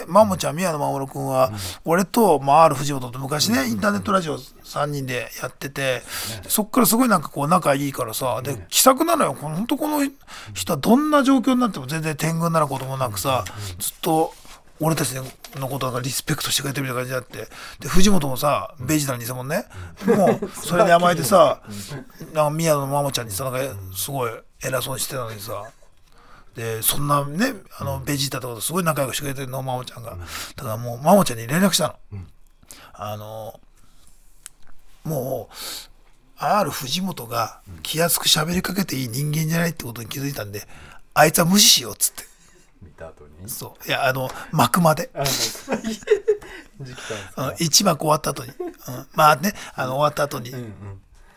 マモちゃん宮野真守君は、俺と、まあ、R 藤本と昔ね、インターネットラジオ3人でやってて、そっからすごいなんかこう仲いいからさ、で気さくなのよ。この本当この人はどんな状況になっても全然天狗になることもなくさ、ずっと俺たちのことがリスペクトしてくれてるみたいな感じになって。で藤本もさベジタルに偽物ね。もうそれに甘えてさなんか宮野のマモちゃんにさなんかすごい偉そうにしてたのにさ。でそんなねあのベジータとかとすごい仲良くしてくれてるのマモちゃんが。だからもうマモちゃんに連絡したの、あのもう R 藤本が気安く喋りかけていい人間じゃないってことに気づいたんであいつは無視しようっつって見た後に？そう。いやあの幕まで。一幕終わった後に、うん、まあねあの終わった後に、うんうん。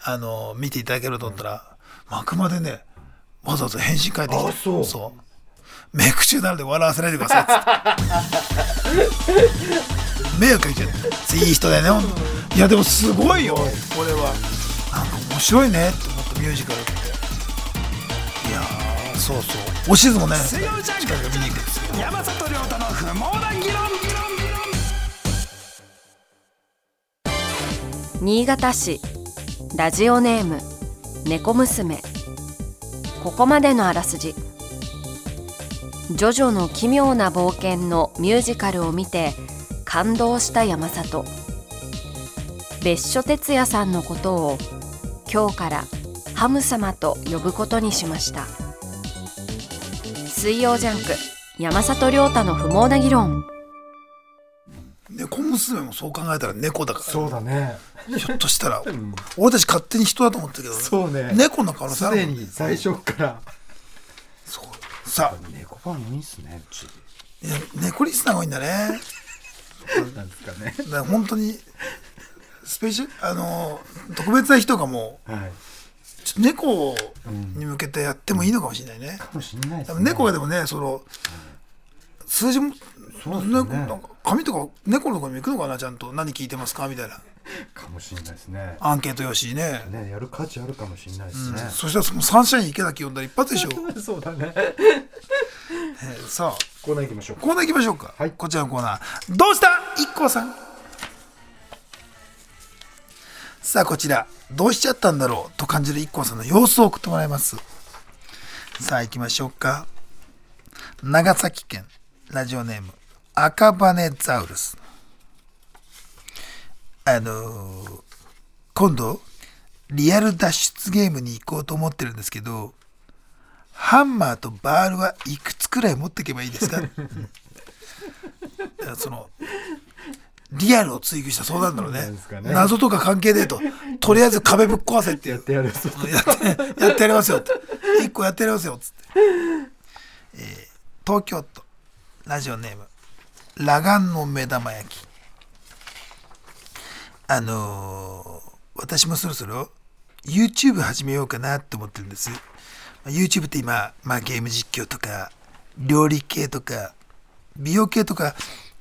あの見ていただけると思ったら幕までねわざわざ返信返ってきて。あそう。メイク中なので笑わせないでくださいっつって。[laughs] 迷惑かけちゃっていい人だよねいやでもすごいよこれは。なんか面白いねって思ったミュージカルって。いやーそうそう。おしずもね。山里亮太の不毛な議論新潟市ラジオネーム猫娘。ここまでのあらすじ。ジョジョの奇妙な冒険のミュージカルを見て感動した山里。別所哲也さんのことを今日からハム様と呼ぶことにしました。水曜ジャンク山里亮太の不毛な議論。猫娘もそう考えたら猫だからそうだね。ひょっとしたら、俺たち勝手に人だと思ってるけど、そうね。猫の可能性すあるもんでに最初から。そう。さ猫ファン多いっすねうち。いや猫リスナーが多いんだね。なんですかね。だから本当にスペシャあの特別な日とかもはい猫に向けてやってもいいのかもしれないね、かもしん。ないです多ね分猫がでもねその数字もそうですね。ねなんか紙とか猫のところにも行くのかなちゃんと。何聞いてますか？みたいな。かもしんないですね。アンケート用紙ね。ねやる価値あるかもしんないですね、そしたらそのサンシャイン池崎呼んだら一発でしょ、そうだね。[laughs] えーさあ。コーナー行きましょう。コーナー行きましょうか、はい。こちらのコーナー。どうした？一 k さんさあこちらどうしちゃったんだろうと感じる一 k さんの様子を送ってもらいます。さあ行きましょうか。長崎県ラジオネーム赤羽ザウルス。あのー今度リアル脱出ゲームに行こうと思ってるんですけどハンマーとバールはいくつくらい持っていけばいいですか？[laughs] そのリアルを追求した相談だろうね。なんですかね。謎とか関係ねえと。[laughs] とりあえず壁ぶっ壊せっていうやってやる。そうやってやってやりますよって。一個やってやりますよっつって、えー東京都ラジオネーム裸眼の目玉焼き。あのー私もそろそろ YouTube 始めようかなって思ってるんです。まあ YouTube って今、まあ、ゲーム実況とか料理系とか美容系とか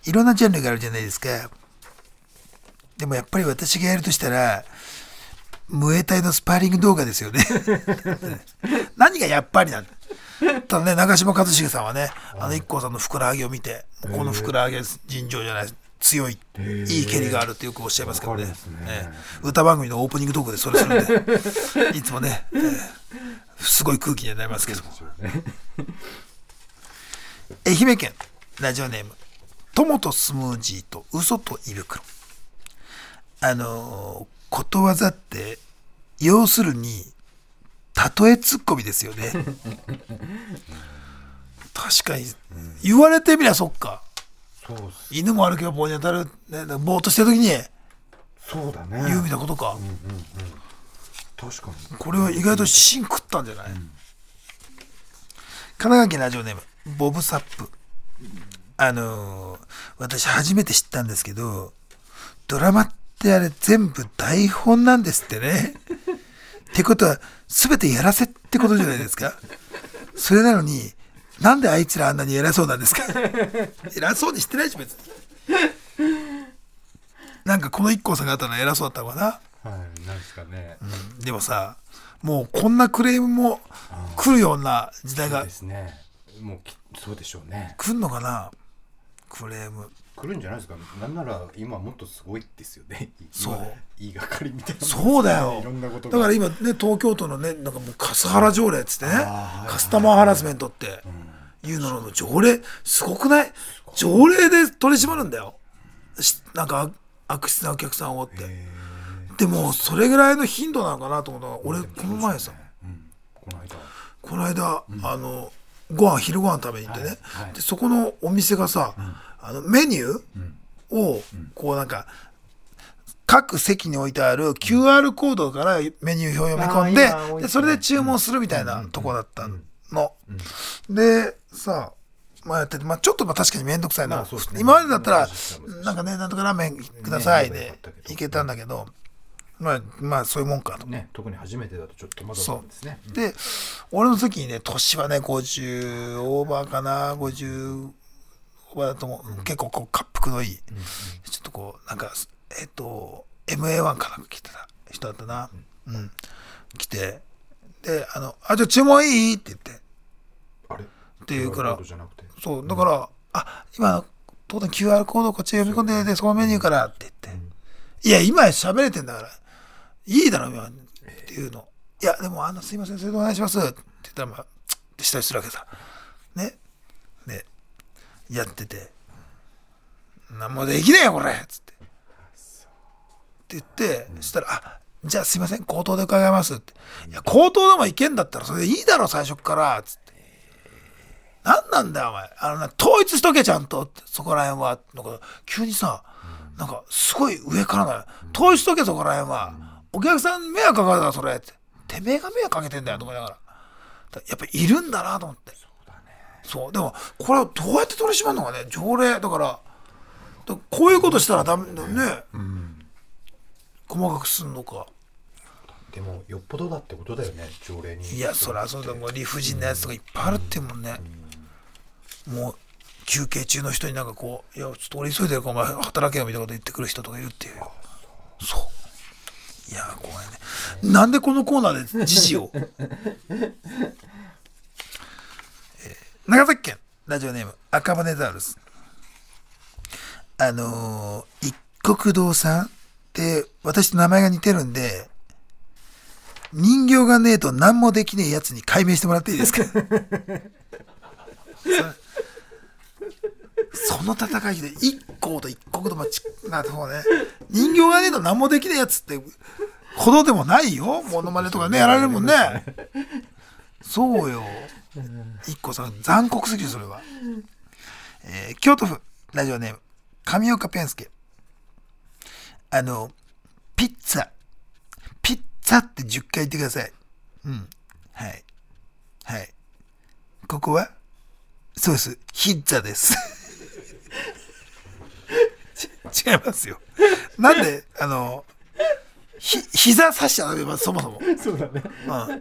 いろんなジャンルがあるじゃないですか。でもやっぱり私がやるとしたらムエタイのスパーリング動画ですよね。[laughs] 何がやっぱりなんだ。ただね長嶋一茂さんはねあの IKKO さんのふくらはぎを見てこのふくらはぎは尋常じゃない強いいい蹴りがあるってよくおっしゃいますけどね。ね。ええ。歌番組のオープニングトークでそれするんで。[laughs] いつもね、ええすごい空気にはなりますけども。愛媛県ラジオネーム友とスムージーと嘘と胃袋。あのーことわざって要するに例えツッコミですよね。[laughs] 確かに。言われてみりゃそっか。そう犬も歩けば棒に当たる、ね、ぼーっとしてる時に。そうだね。言うみたいなことか、確かに。これは意外と芯食ったんじゃない、神奈川県ラジオネームボブサップあのー私初めて知ったんですけどドラマってあれ全部台本なんですってね。ってことは全てやらせってことじゃないですか。それなのになんであいつらあんなに偉そうなんですか。偉そうにしてないし別に。なんかこの IKKO さんがあったら偉そうだったのかな。はいなんですかね、でもさ、もうこんなクレームも来るような時代そうがですね。もうきそうでしょうね。来んのかなクレーム。来るんじゃないですか？なんなら今もっとすごいですよね。そう。今言いがかりみたいな。そうだよ。いろんなことだから今ね、東京都のね、なんかもうカスハラ条例っつってね、あーカスタマーハラスメントって。いうのの条例、すごくない？条例で取り締まるんだよ。しなんか悪質なお客さんをって。でも、それぐらいの頻度なのかなと思ったら、俺、この前さ、この間。この間、あの、ご飯、昼ご飯食べに行ってね、はい。はい。でそこのお店がさ、あのメニューを、こうなんか、各席に置いてある QR コードからメニュー表を読み込んであー今多いでそれで注文するみたいなとこだったの。でさまあやってて、まあ、ちょっとまあ確かに面倒くさいな、まあね。今までだったらなんかねなんとかラーメンくださいねでいけたんだけど。まあまあそういうもんかと。ね特に初めてだとちょっと戸惑ったんですね。で俺の時にね年はね50オーバーかな50オーバーだと思う、結構こう滑腹のいい、ちょっとこうなんかえっ、と MA1 かなんか来てた人だったな。うん、来て。であの「あじゃあ注文いい?」って言って。あれ？っって言うからそう。だから「あ今当然 QR コードこっち読み込んででそのメニューから」って言って「いや今喋れてんだからいいだろ今」っていうの「いやでもあのすいませんそれでお願いします」って言ったらまあってしたりするわけさ。ね。でやってて「何もできねえよこれ」っつって。って言ってそしたら「あじゃあすいません口頭で伺います」って「いや口頭でもいけんだったらそれでいいだろ最初から」っつって。何なんだよお前。あのな統一しとけちゃんと。そこら辺は。なんか急にさなんかすごい上からな統一しとけそこら辺は。お客さん迷惑かかるからそれ。って。てめえが迷惑かけてんだよと思いながら。だやっぱいるんだなと思って。そうでもこれはどうやって取り締まるのかね。条例だからだこういうことしたらダメだよね、細かくすんのか。でもよっぽどだってことだよね条例に。いやそりゃそうだ。もう理不尽なやつとかいっぱいあるってもんね、もう休憩中の人になんかこう「いやちょっと俺急いでるからお前働けよ」みたいなこと言ってくる人とかいるっていう。そういや怖いね。なんでこのコーナーで時事を、[laughs] えー長崎県ラジオネーム赤羽ザウルス。あのー一国堂さんって私と名前が似てるんで人形がねえと何もできねえやつに解明してもらっていいですか？[laughs] その戦いで一行と一国とまちなそうね。人形がねえと何もできねえやつってほどでもないよ。モノマネとかねやられるもんね。そうよ。一個さん残酷すぎるそれは、えー京都府ラジオネーム上岡ペンスケ。あのピッツァ。ピッツァって10回言ってください。うん。はい。はい。ここは？そうです。ヒッツァです。ち [laughs] 違いますよ。なんであのひ膝刺しちゃダメそもそも。そうだね。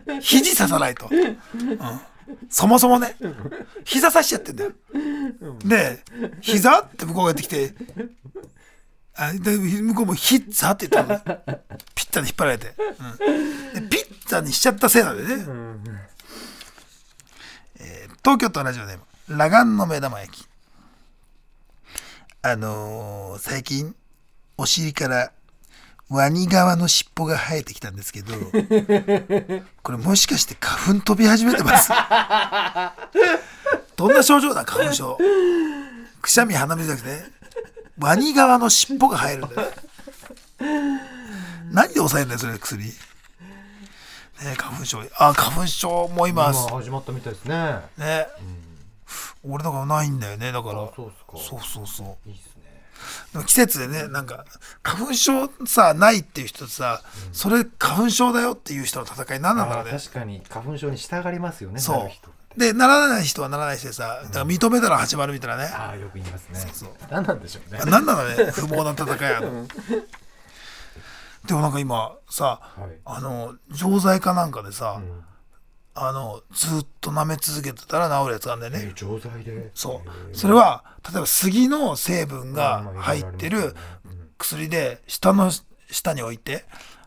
うん、肘刺さないと、うん、そもそもね。膝刺しちゃってんだよ。で膝って向こうがやってきてあで向こうもヒッツァって言ったの。ピッツァで引っ張られて、うん、でピッツァにしちゃったせいなんでね、えー東京都ラジオネーム裸眼の目玉焼きあのー最近お尻からワニ側の尻尾が生えてきたんですけど [laughs] これもしかして花粉飛び始めてます？[laughs] どんな症状だ花粉症？くしゃみ鼻水じゃなくてワニ側の尻尾が生えるんだよ。何で抑えるんだよそれ薬？ね花粉症。あ花粉症も今今始まったみたいですね。ね、俺だからないんだよね。だから。あそうそうそうそう。いいっすね。でも季節でねなんか花粉症さないっていう人とさ、それ花粉症だよっていう人の戦い何なんだろうね。確かに。花粉症に従いますよねそう。でならない人はならない人でさだから認めたら始まるみたいなね、ああよく言いますね。そう何なんでしょうね。あ何なのね。不毛な戦いやの。でもなんか今さ、はい。あの錠剤かなんかでさ、んあのずっと舐め続けてたら治るやつがあんだよね、で。そう。それは例えば杉の成分が入ってる薬で下の下に置いて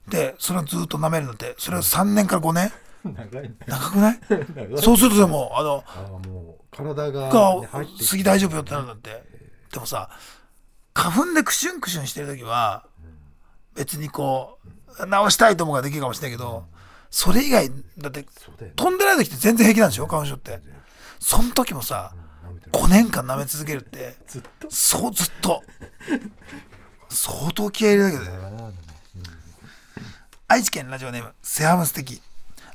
でそれをずっと舐めるのってそれを3年から5年？長いね。長くない？そうするとでもあのああもう体が、がね入ってきて次大丈夫よってなるんだって。でもさ花粉でクシュンクシュンしてる時は別にこう治したいと思うができるかもしれないけどそれ以外だって飛んでない時って全然平気なんでしょ？花粉症って。その時もさ舐めてる。5年間舐め続けるって。ずっと。そうずっと。相当気合い入れるだけどね愛知県ラジオネームセハムス的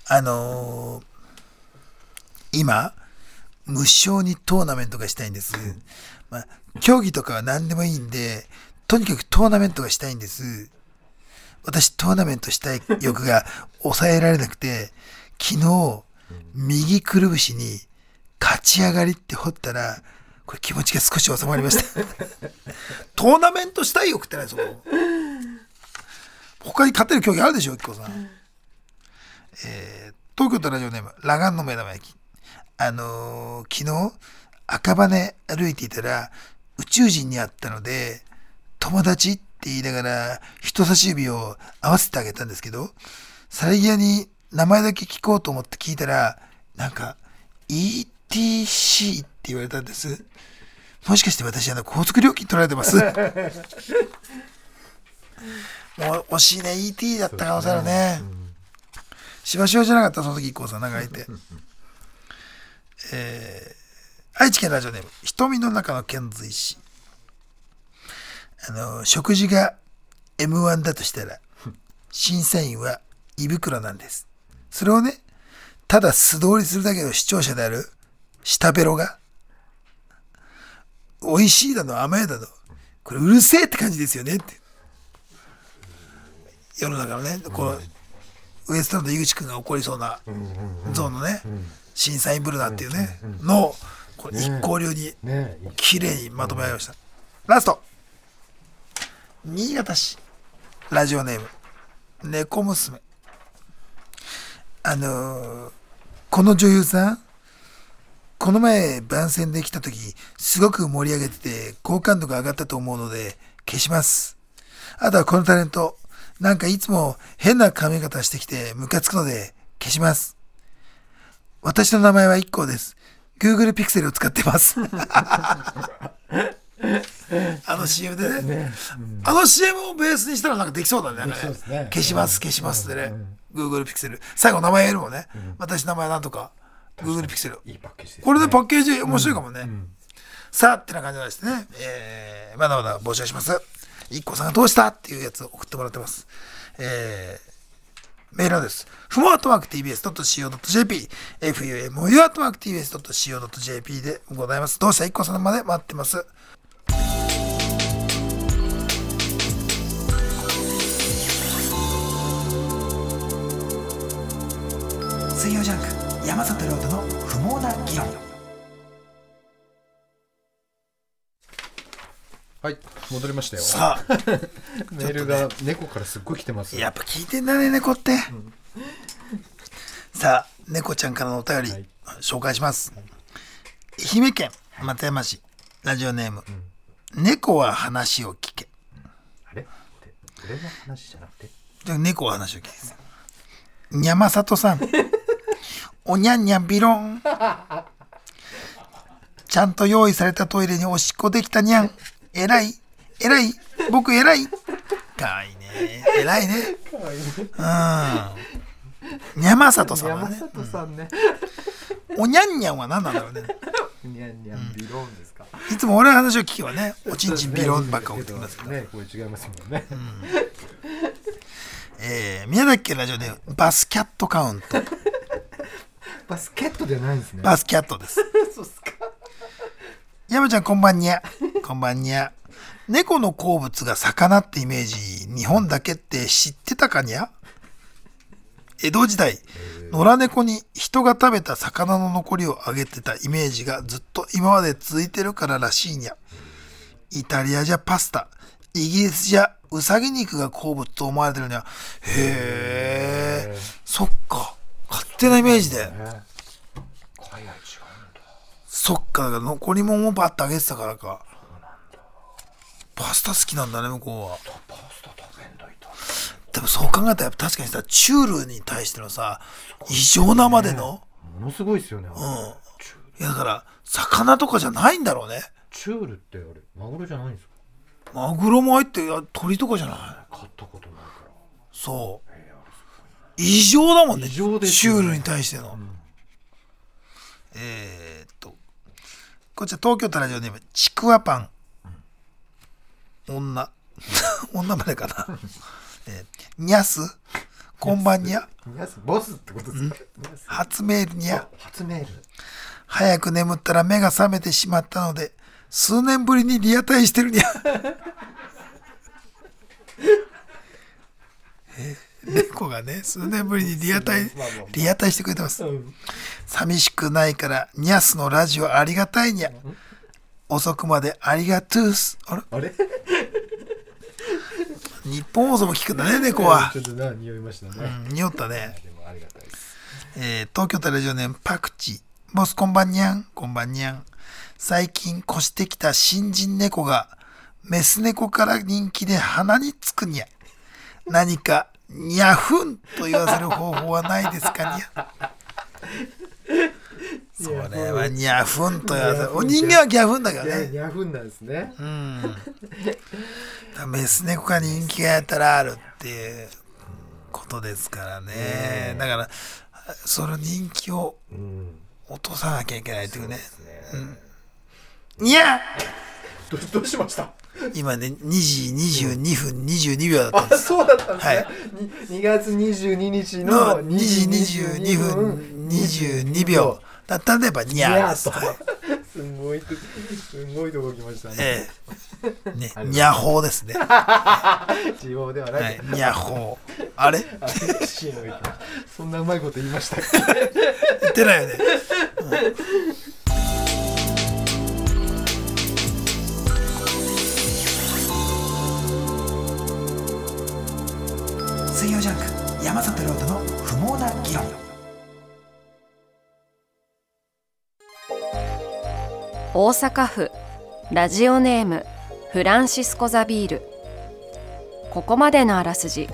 あのー今無償にトーナメントがしたいんです、まあ、競技とかは何でもいいんでとにかくトーナメントがしたいんです私トーナメントしたい欲が抑えられなくて昨日右くるぶしに勝ち上がりって掘ったらこれ気持ちが少し収まりました [laughs] トーナメントしたい欲ってないそこ他に勝てる競技あるでしょ、きこさん。えー東京都ラジオネーム、ラガンの目玉焼き。あのー昨日、赤羽歩いていたら、宇宙人に会ったので、友達って言いながら、人差し指を合わせてあげたんですけど、さりげ屋に名前だけ聞こうと思って聞いたら、なんか、ETC って言われたんです。もしかして私、あの、高速料金取られてます？[laughs] もう惜しいね ET だった可能性あるね。しばしばじゃなかったその時 IKKO さんなんかいてえー愛知県ラジオネーム瞳の中の遣隋使あの食事が M1 だとしたら審査員は胃袋なんです。それをねただ素通りするだけの視聴者である下ベロが美味しいだの甘いだのこれうるせえって感じですよねって。世の中のね、このウエストランド井口君が起こりそうなゾーンのね、審査員ブルナーっていうね、のこれ一行流に綺麗にまとめられました、ラスト新潟市ラジオネーム猫娘あのーこの女優さんこの前番宣で来た時すごく盛り上げてて好感度が上がったと思うので消しますあとはこのタレントなんかいつも変な髪型してきてムカつくので消します私の名前は IKKO です。Google ピクセルを使ってます。[laughs] あの CM でね。あの CM をベースにしたらなんかできそうだね。ね消します、消しますってね。Google ピクセル。最後名前やるもんね。私の名前なんとか。Google ピクセル。いいパッケージです、ね、これでパッケージ面白いかもね。さあ、ってな感じでですね、えー、まだまだ募集します。IKKO さんがどうしたっていうやつを送ってもらってます。えー、メールアドレス、ふもあとマーク tbs.co.jp、fumu あとマーク tbs.co.jp でございます。どうした？IKKO さんまで待ってます。水曜ジャンク、山里亮太の不毛な議論。はい戻りましたよさあ、[laughs] メールが猫からすっごい来てますやっぱ聞いてんだね、猫って。さあ、猫ちゃんからのお便り、はい紹介します。愛媛県松山市、ラジオネーム、猫は話を聞け。あれ？俺の話じゃなくて？じゃあ猫は話を聞けです。にゃまさとさん、おにゃんにゃんびろん。ちゃんと用意されたトイレにおしっこできたにゃん。えらいえらい僕えらいかわいいね。えらいね。うん。にゃまさとさんはね。里さんねおにゃんにゃんは何なんだろうね。にゃんにゃんビローンですか、いつも俺の話を聞けばね、おちんちんビロンばっか送ってきますけど。ねこれ違いますもんね、えー、宮崎県ラジオでバスキャットカウント。バスケットじゃないんですねバスキャットです。[laughs] そうっすか山ちゃんこんばんにゃ。こんばんにゃ。猫の好物が魚ってイメージ、日本だけって知ってたかにゃ？江戸時代、野良猫に人が食べた魚の残りをあげてたイメージがずっと今まで続いてるかららしいにゃ。イタリアじゃパスタ、イギリスじゃウサギ肉が好物と思われてるにゃ。へえ、そっか。勝手なイメージで。海外違うんだ。そっか、残り物をバッとあげてたからか。パスタ好きなんだね向こうは。パスタ食べんといた。でもそう考えたら確かにさチュールに対してのさ異常なまでの、ものすごいですよねうん。いやだから魚とかじゃないんだろうね。チュールってあれマグロじゃないんですか？マグロも入って鳥とかじゃない。買ったことないから。そう異常だもんね。異常ですね。ュールに対しての、えー、っとこちら東京都ラジオネームちくわパン。女。[laughs] 女までかな、えー、にゃすこんばんにゃ。皆さんボスってことですか皆さん。初メールにゃ。初メール。早く眠ったら目が覚めてしまったので数年ぶりにリアタイしてるにゃ。[laughs] え猫がね数年ぶりにリアタイリアタイしてくれてます。寂しくないからニャスのラジオありがたいにゃ。遅くまでありがとうす。あれ？あれ？[laughs] 日本放送も聞くんだね猫は。ちょっとな匂いましたね、うん匂ったね。えー東京都ラジオネームパクチー。ボスこんばんにゃん、こんばんにゃん。最近越してきた新人猫が、メス猫から人気で鼻につくにゃ。何か、にゃふんと言わせる方法はないですか？にゃ。[laughs] それはにゃふんと言わせる。お人間はギャフンだけどいやね。ニャフンなんですねうん。メス猫から人気がやったらあるっていうことですからね。だから、その人気をうん落とさなきゃいけないっていうね。うん。にゃど [laughs] どうしました？[laughs] 今ね、2時22分22秒だったんであす。そうだったんですね、はい。に 2, 月22日のの2時22分22秒だったんで、やっぱにニャゃーです。はい。すごいとすごいとこ来ましたね、ええ。ね、にゃほうですね。[laughs] 地方ではない、にゃほう。あれ？そんなうまいこと言いましたっ言ってないよね。水曜ジャンク。山里亮太の不毛な議論。大阪府ラジオネームフランシスコ・ザビール。ここまでのあらすじ。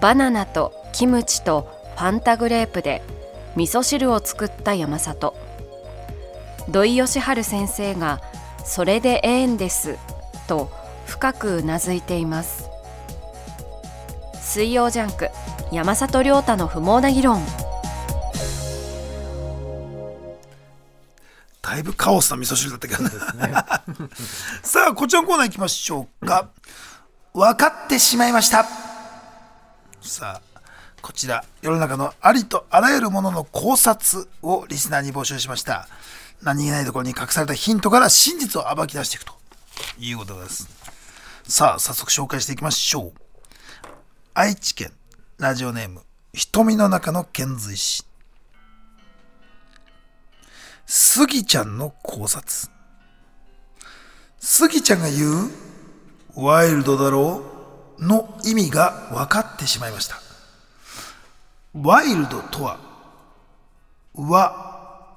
バナナとキムチとファンタグレープで味噌汁を作った山里。土井善晴先生が「それでええんです」と深くうなずいています。水曜ジャンク山里亮太の不毛な議論。だいぶカオスな味噌汁だったけどね。[laughs] さあこちらのコーナー行きましょうか。分かってしまいました。さあこちら世の中のありとあらゆるものの考察をリスナーに募集しました。何気ないところに隠されたヒントから真実を暴き出していくということです。さあ早速紹介していきましょう愛知県ラジオネーム瞳の中の遣隋使スギちゃんの考察。スギちゃんが言う、ワイルドだろうの意味が分かってしまいました。ワイルドとは、わ、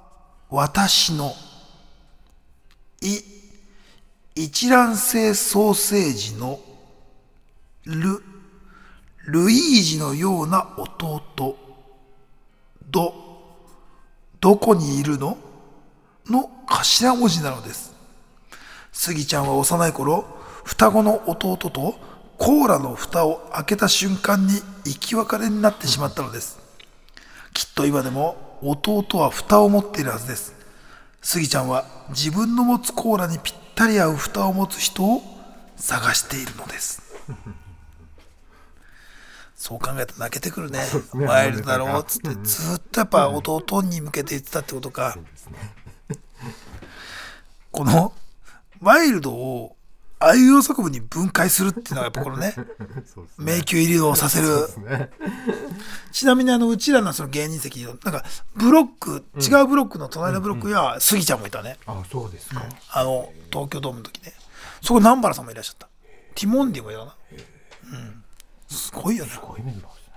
私の、い、一卵性ソーセージの、ル、ルイージのような弟、ど、どこにいるの？の頭文字なのです。スギちゃんは幼い頃、双子の弟とコーラの蓋を開けた瞬間に生き別れになってしまったのです。きっと今でも弟は蓋を持っているはずです。スギちゃんは自分の持つコーラにぴったり合う蓋を持つ人を探しているのです。そう考えたら泣けてくるね。ねワイルドだろうっつって、ずっとやっぱ弟に向けて言ってたってことか。[laughs] このワイルドをあいうえお作文に分解するっていうのがやっぱこのね、[laughs] そうです迷宮入りをさせる。ねちなみにあの、うちらのその芸人席の、なんか、ブロック、違うブロックの隣のブロックには、スギちゃんもいたね。あそうですか、あの、東京ドームの時ね。そこ南原さんもいらっしゃった。ティモンディもいたな。うん。すごいよね。こういうメンバーですね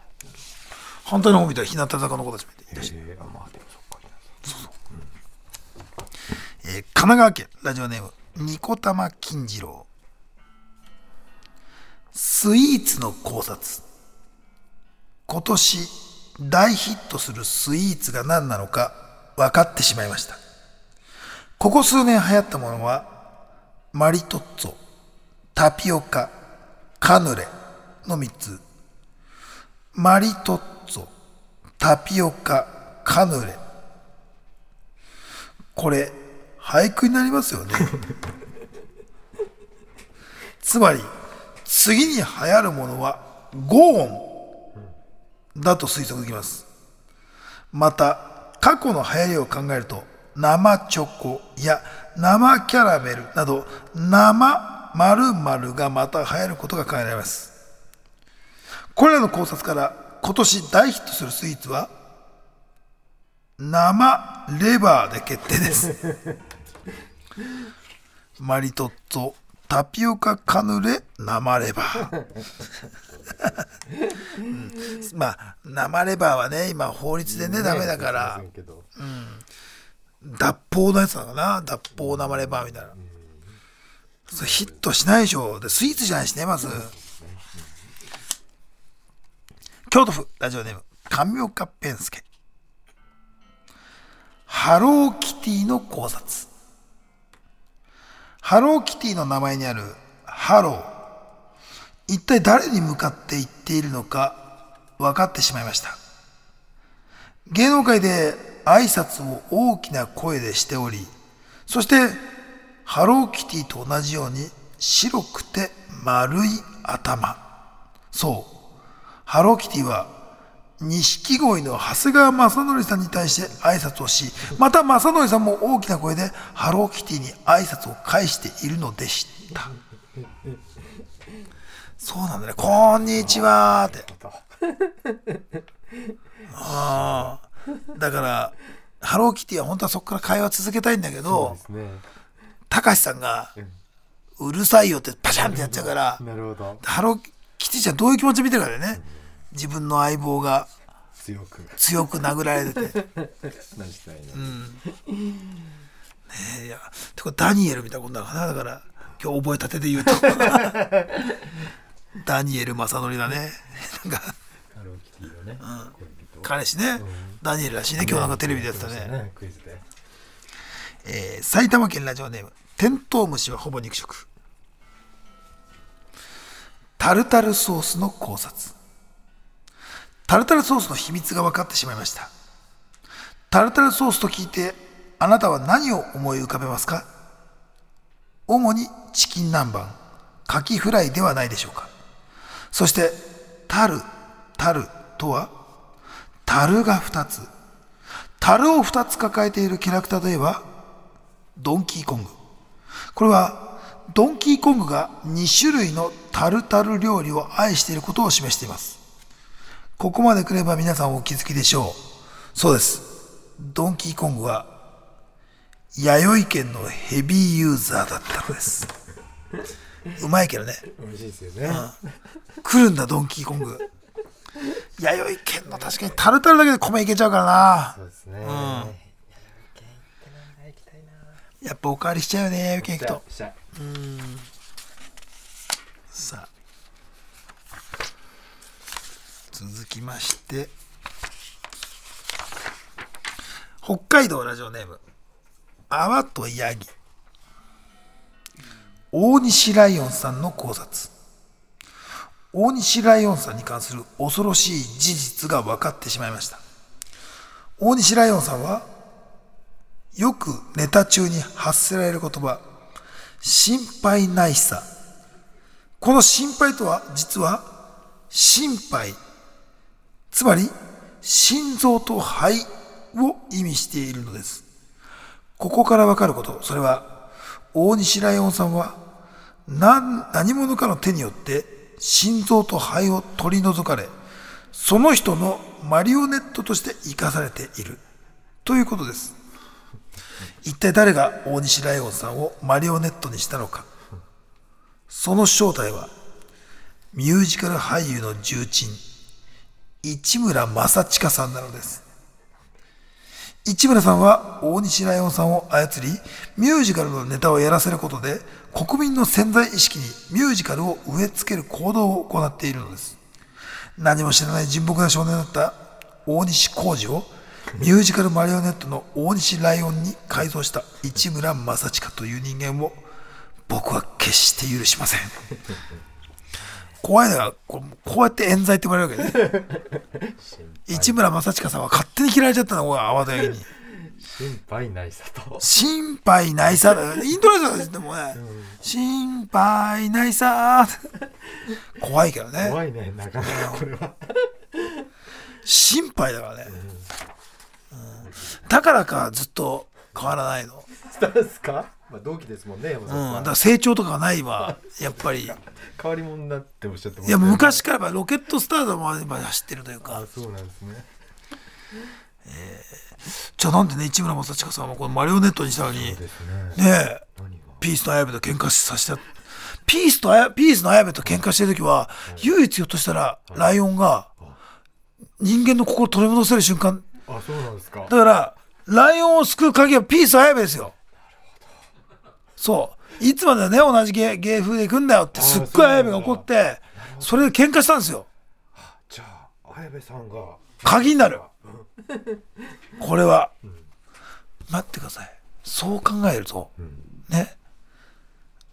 反対の方見たら日向坂の子たちもいらっしゃる。えー、あまあでもそっかえー神奈川県ラジオネームニコタマ金次郎スイーツの考察今年大ヒットするスイーツが何なのか分かってしまいましたここ数年流行ったものはマリトッツォタピオカカヌレの3つ。マリトッツォタピオカカヌレ。これ俳句になりますよね。[laughs] つまり次に流行るものはゴーンだと推測できます。また過去の流行りを考えると生チョコや生キャラメルなど生〇〇がまた流行ることが考えられますこれらの考察から今年大ヒットするスイーツは生レバーで決定です。[laughs] マリトッツォタピオカカヌレ生レバー、う [laughs] んまあ生レバーはね今法律でねダメだから。けど。脱法のやつなのかな？脱法生レバーみたいな、それヒットしないでしょ。でスイーツじゃないしねまず、京都府ラジオネーム神岡ペンスケハローキティの考察ハローキティの名前にあるハロー一体誰に向かって言っているのか分かってしまいました芸能界で挨拶を大きな声でしており、そしてハローキティと同じように白くて丸い頭。そう。ハローキティは錦鯉の長谷川雅紀さんに対して挨拶をし、また雅紀さんも大きな声でハローキティに挨拶を返しているのでした。そうなんだね。こんにちはーって。ああ。だから、ハローキティは本当はそこから会話続けたいんだけど、たかしさんが、うるさいよってパシャンってやっちゃうから、ハローキティちゃんどういう気持ちで見てるかだよね。自分の相棒が強く強く殴られてて。何したいな、えいや、てかダニエルみたいなことだからな。だから、今日覚えたてで言うと。[laughs] ダニエル正則だね。なんか、彼氏ね、ダニエルらしいね。今日なんかテレビでやってたね。ねえー埼玉県ラジオネームテントウムシはほぼ肉食タルタルソースの考察。タルタルソースの秘密が分かってしまいました。タルタルソースと聞いてあなたは何を思い浮かべますか？主にチキン南蛮カキフライではないでしょうか。そしてタルタルとは樽が2つ。樽を2つ抱えているキャラクターといえばドンキーコング。これは、ドンキーコングが2種類のタルタル料理を愛していることを示しています。ここまで来れば皆さんお気づきでしょう。そうです。ドンキーコングは、弥生県のヘビーユーザーだったのです。うまいけどね。美味しいですよね、来るんだ、ドンキーコング。弥生県の確かにタルタルだけで米いけちゃうからな。そうですね、やっぱおかわりしちゃうよね、弥生県行くと。しゃさあ。続きまして。北海道ラジオネーム。泡とヤギ。大西ライオンさんの考察。大西ライオンさんに関する恐ろしい事実が分かってしまいました。大西ライオンさんはよくネタ中に発せられる言葉心配ないさ。この心配とは実は心肺つまり心臓と肺を意味しているのです。ここからわかること。それは大西ライオンさんは何何者かの手によって心臓と肺を取り除かれその人のマリオネットとして生かされている。ということです。一体誰が大西ライオンさんをマリオネットにしたのかその正体は、ミュージカル俳優の重鎮、市村正親さんなのです。市村さんは大西ライオンさんを操り、ミュージカルのネタをやらせることで、国民の潜在意識にミュージカルを植え付ける行動を行っているのです。何も知らない人木な少年だった大西浩二を、ミュージカルマリオネットの大西ライオンに改造した市村正親という人間を、僕は決して許しません。[laughs] 怖いのが、こうこうやって冤罪って言われるわけね。市村正親さんは勝手に嫌われちゃったの、俺は慌たげに。心配ないさと。心配ないさ。だイントネーションですでもね、心配ないさ。怖いけどね。怖いねなかなかこれは。心配だからね、うんだからかずっと変わらないの、ですか？まあ同期ですもんね山うん、だから成長とかがないわ。[laughs] やっぱり。い変わり者になっておっしゃって。まやもう昔からロケットスタートまで今走ってるというあかそうなんですね。じゃあなんでね市村正親さんはこのマリオネットにしたのに。ね。ねピースと綾部と喧嘩させたピースとあやピースの綾部と喧嘩してる時は唯一ひょっとしたらライオンが人間の心を取り戻せる瞬間あそうなんですか。だからライオンを救う鍵はピースと綾部ですよ。そう。いつまではね同じ芸芸風で行くんだよってすっごい綾部が怒ってそれで喧嘩したんですよ。じゃあ綾部さんが。鍵になる。これは。待ってください。そう考えるとね。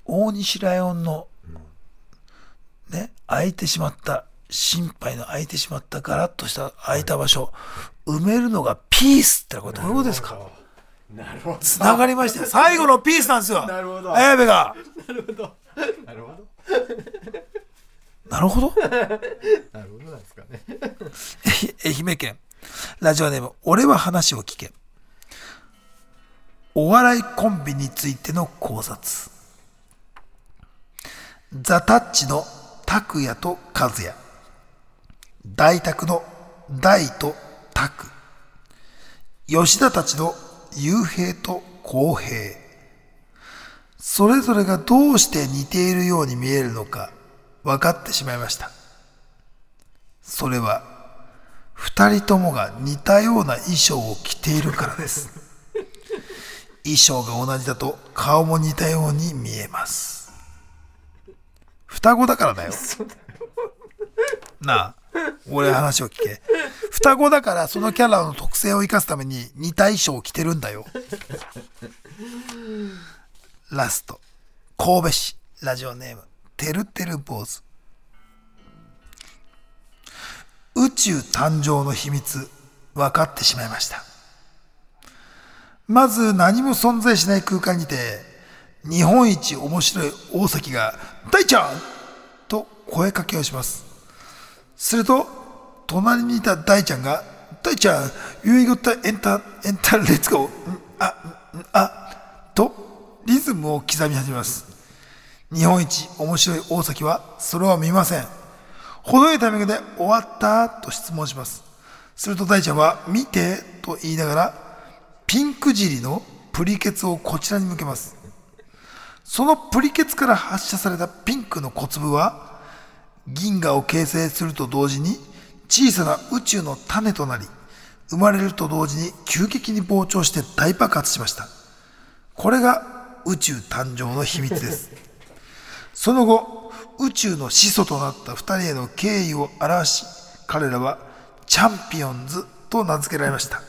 大西ライオンのね空いてしまった心配の空いてしまったガラッとした空いた場所。埋めるのがピースってこれどういうことですか。なるほど。つながりましたよ。最後のピースなんですよ。なるほど。綾部が。なるほど。なるほど。なるほど。なるほどなんですかね。愛媛県。ラジオネーム俺は話を聞け。お笑いコンビについての考察。ザ・タッチの拓也と和也大拓の大と拓吉田たちの雄平と公平。それぞれがどうして似ているように見えるのか分かってしまいました。それは二人ともが似たような衣装を着ているからです。衣装が同じだと顔も似たように見えます。双子だからだよ。なあ俺話を聞け。双子だからそのキャラの特性を生かすために似た衣を着てるんだよ。ラスト。神戸市ラジオネーム。てるてる坊主。宇宙誕生の秘密。分かってしまいました。まず何も存在しない空間にて日本一面白い大崎が「大ちゃん!」と声かけをします。すると隣にいた大ちゃんが「大ちゃん You got エンタエンタレッツゴーあんあ」とリズムを刻み始めます日本一面白い大崎はそれを見ません程よいタイミングで終わったと質問します。すると大ちゃんは見てと言いながらピンク尻のプリケツをこちらに向けます。そのプリケツから発射されたピンクの小粒は銀河を形成すると同時に小さな宇宙の種となり生まれると同時に急激に膨張して大爆発しました。これが宇宙誕生の秘密です。[laughs] その後、宇宙の始祖となった二人への敬意を表し、彼らはチャンピオンズと名付けられました。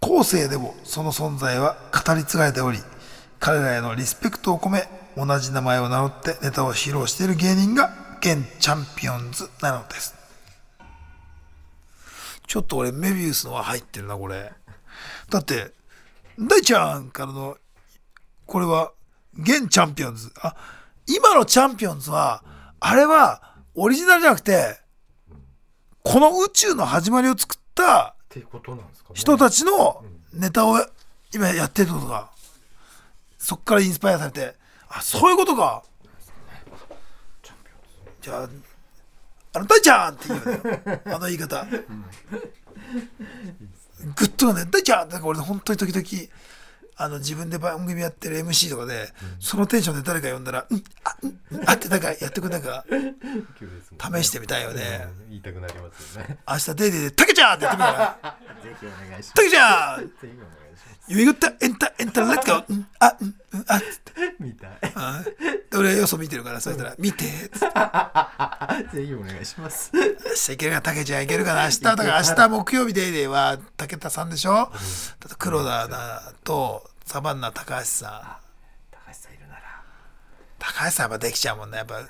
後世でもその存在は語り継がれており、彼らへのリスペクトを込め、同じ名前を名乗ってネタを披露している芸人が現チャンピオンズなのです。ちょっと俺メビウスのは入ってるな、これ。だって、大ちゃんからの、これは現チャンピオンズ。あ、今のチャンピオンズは、あれはオリジナルじゃなくて、この宇宙の始まりを作ったっていうことなんですかね人たちのネタを今やってるってことか。そっからインスパイアされて、あ、そういうことか。じゃあ、あの、大ちゃんって言うよね。あの言い方。グッとね、大ちゃんって俺本当に時々、あの自分で番組やってる MC とかで、そのテンションで誰か呼んだら「うんあうんうんあ」ってなんかやってくれなんか試してみたいよねうん言いたくなりますよね明日デイデイで「たけちゃん!」ってやってみたら [laughs] ぜひお願いし「たけちゃん [laughs] ぜひお願いしますゆいぐったエンタエンタレッツゴーうんあうんうんあ」っつって。みたい。あで俺よそ見てるからそしたら「見て」っつって。[laughs] ぜひお願いします。明日いけるかたけちゃんいけるかな [laughs] 明日だから明日木曜日デイデイは武田さんでしょ、だと黒田だとサバンナ高橋さん。高橋さんいるなら。高橋さんやっぱできちゃうもんね。やっぱで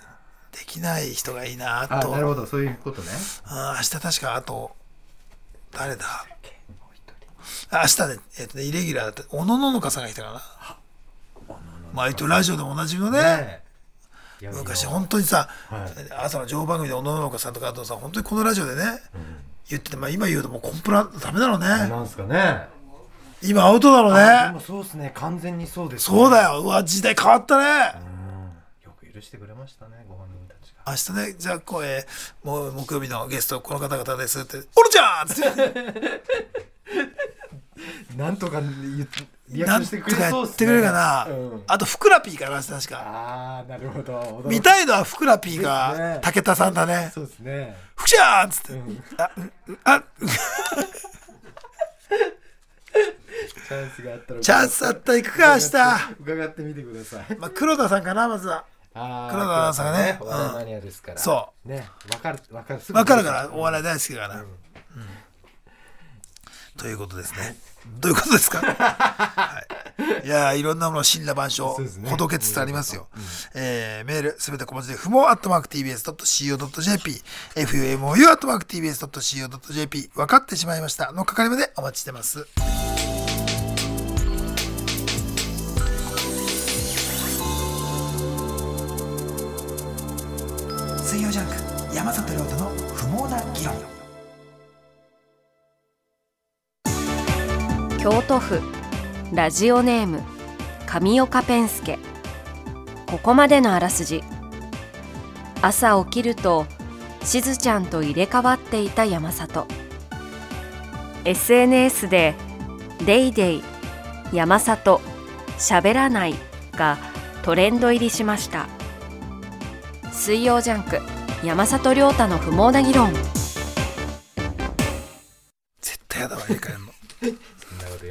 きない人がいいなあと。なるほど。そういうことね。うん明日確かあと誰だ？明日ね,、えっとねイレギュラーだって小野ののかさんが来たかな。まあ一応ラジオでもおなじみのね。ねえ。昔本当にさ、はい。朝の情報番組で小野ののかさんとかあとさ本当にこのラジオでね、言ってて、まあ、今言うともうコンプラダメだろうね。なんすかね。今アウトだろうね。そうですね。完全にそうですね。そうだよ。うわ時代変わったね。よく許してくれましたねご本人たちが。明日ねじゃあこう、えーもう木曜日のゲストこの方々ですって「おるちゃん!」って [laughs] なんとか言っリアクなんションしてくれそうっすね。ってくれるかな、うんあとふくら P かな確か。ああなるほど。見たいのはふくら P ですがね武田さんだね。そうですね「ふくちゃん!」っつって「あうん。あチャンスがあったらチャンスあったら行くか明日。伺ってみてください。まあ黒田さんかなまずは。黒田さんがね。お笑いマニアですから。そねわかるわかる。すぐ分かるからお笑い大好きだから、うん。ということですねどういうことですか、[laughs] はい、いやーいろんなもの神羅万象ほどけつつありますよ、えーメールすべて小文字で不毛アットマーク TBS.CO.JP FUMOU アットマーク TBS.CO.JP 分かってしまいました。の係までお待ちしてます。水曜ジャンク山里亮太の不毛な議論京都府。ラジオネーム上岡ペンスケ。ここまでのあらすじ。朝起きるとしずちゃんと入れ替わっていた山里。SNS で「デイデイ山里しゃべらない」がトレンド入りしました。水曜ジャンク山里亮太の不毛な議論。絶対やだわ入れ替えるの [laughs]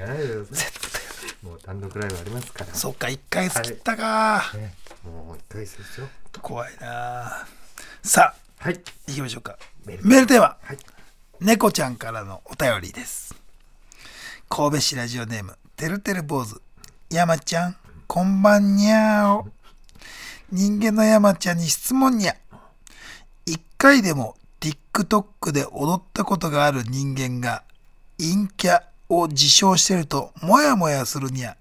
そんないでください。もう単独ライブありますから。そっか1ヶ月切ったか、ねもう一ヶ月ですよ。怖いな。さあはい。行きましょうか。メメールテーマ、はい。猫ちゃんからのお便りです。神戸市ラジオネームてるてる坊主。山ちゃんこんばんにゃーお。人間の山ちゃんに質問にゃ。一回でも TikTok で踊ったことがある人間が陰キャを自称してるとモヤモヤするにゃ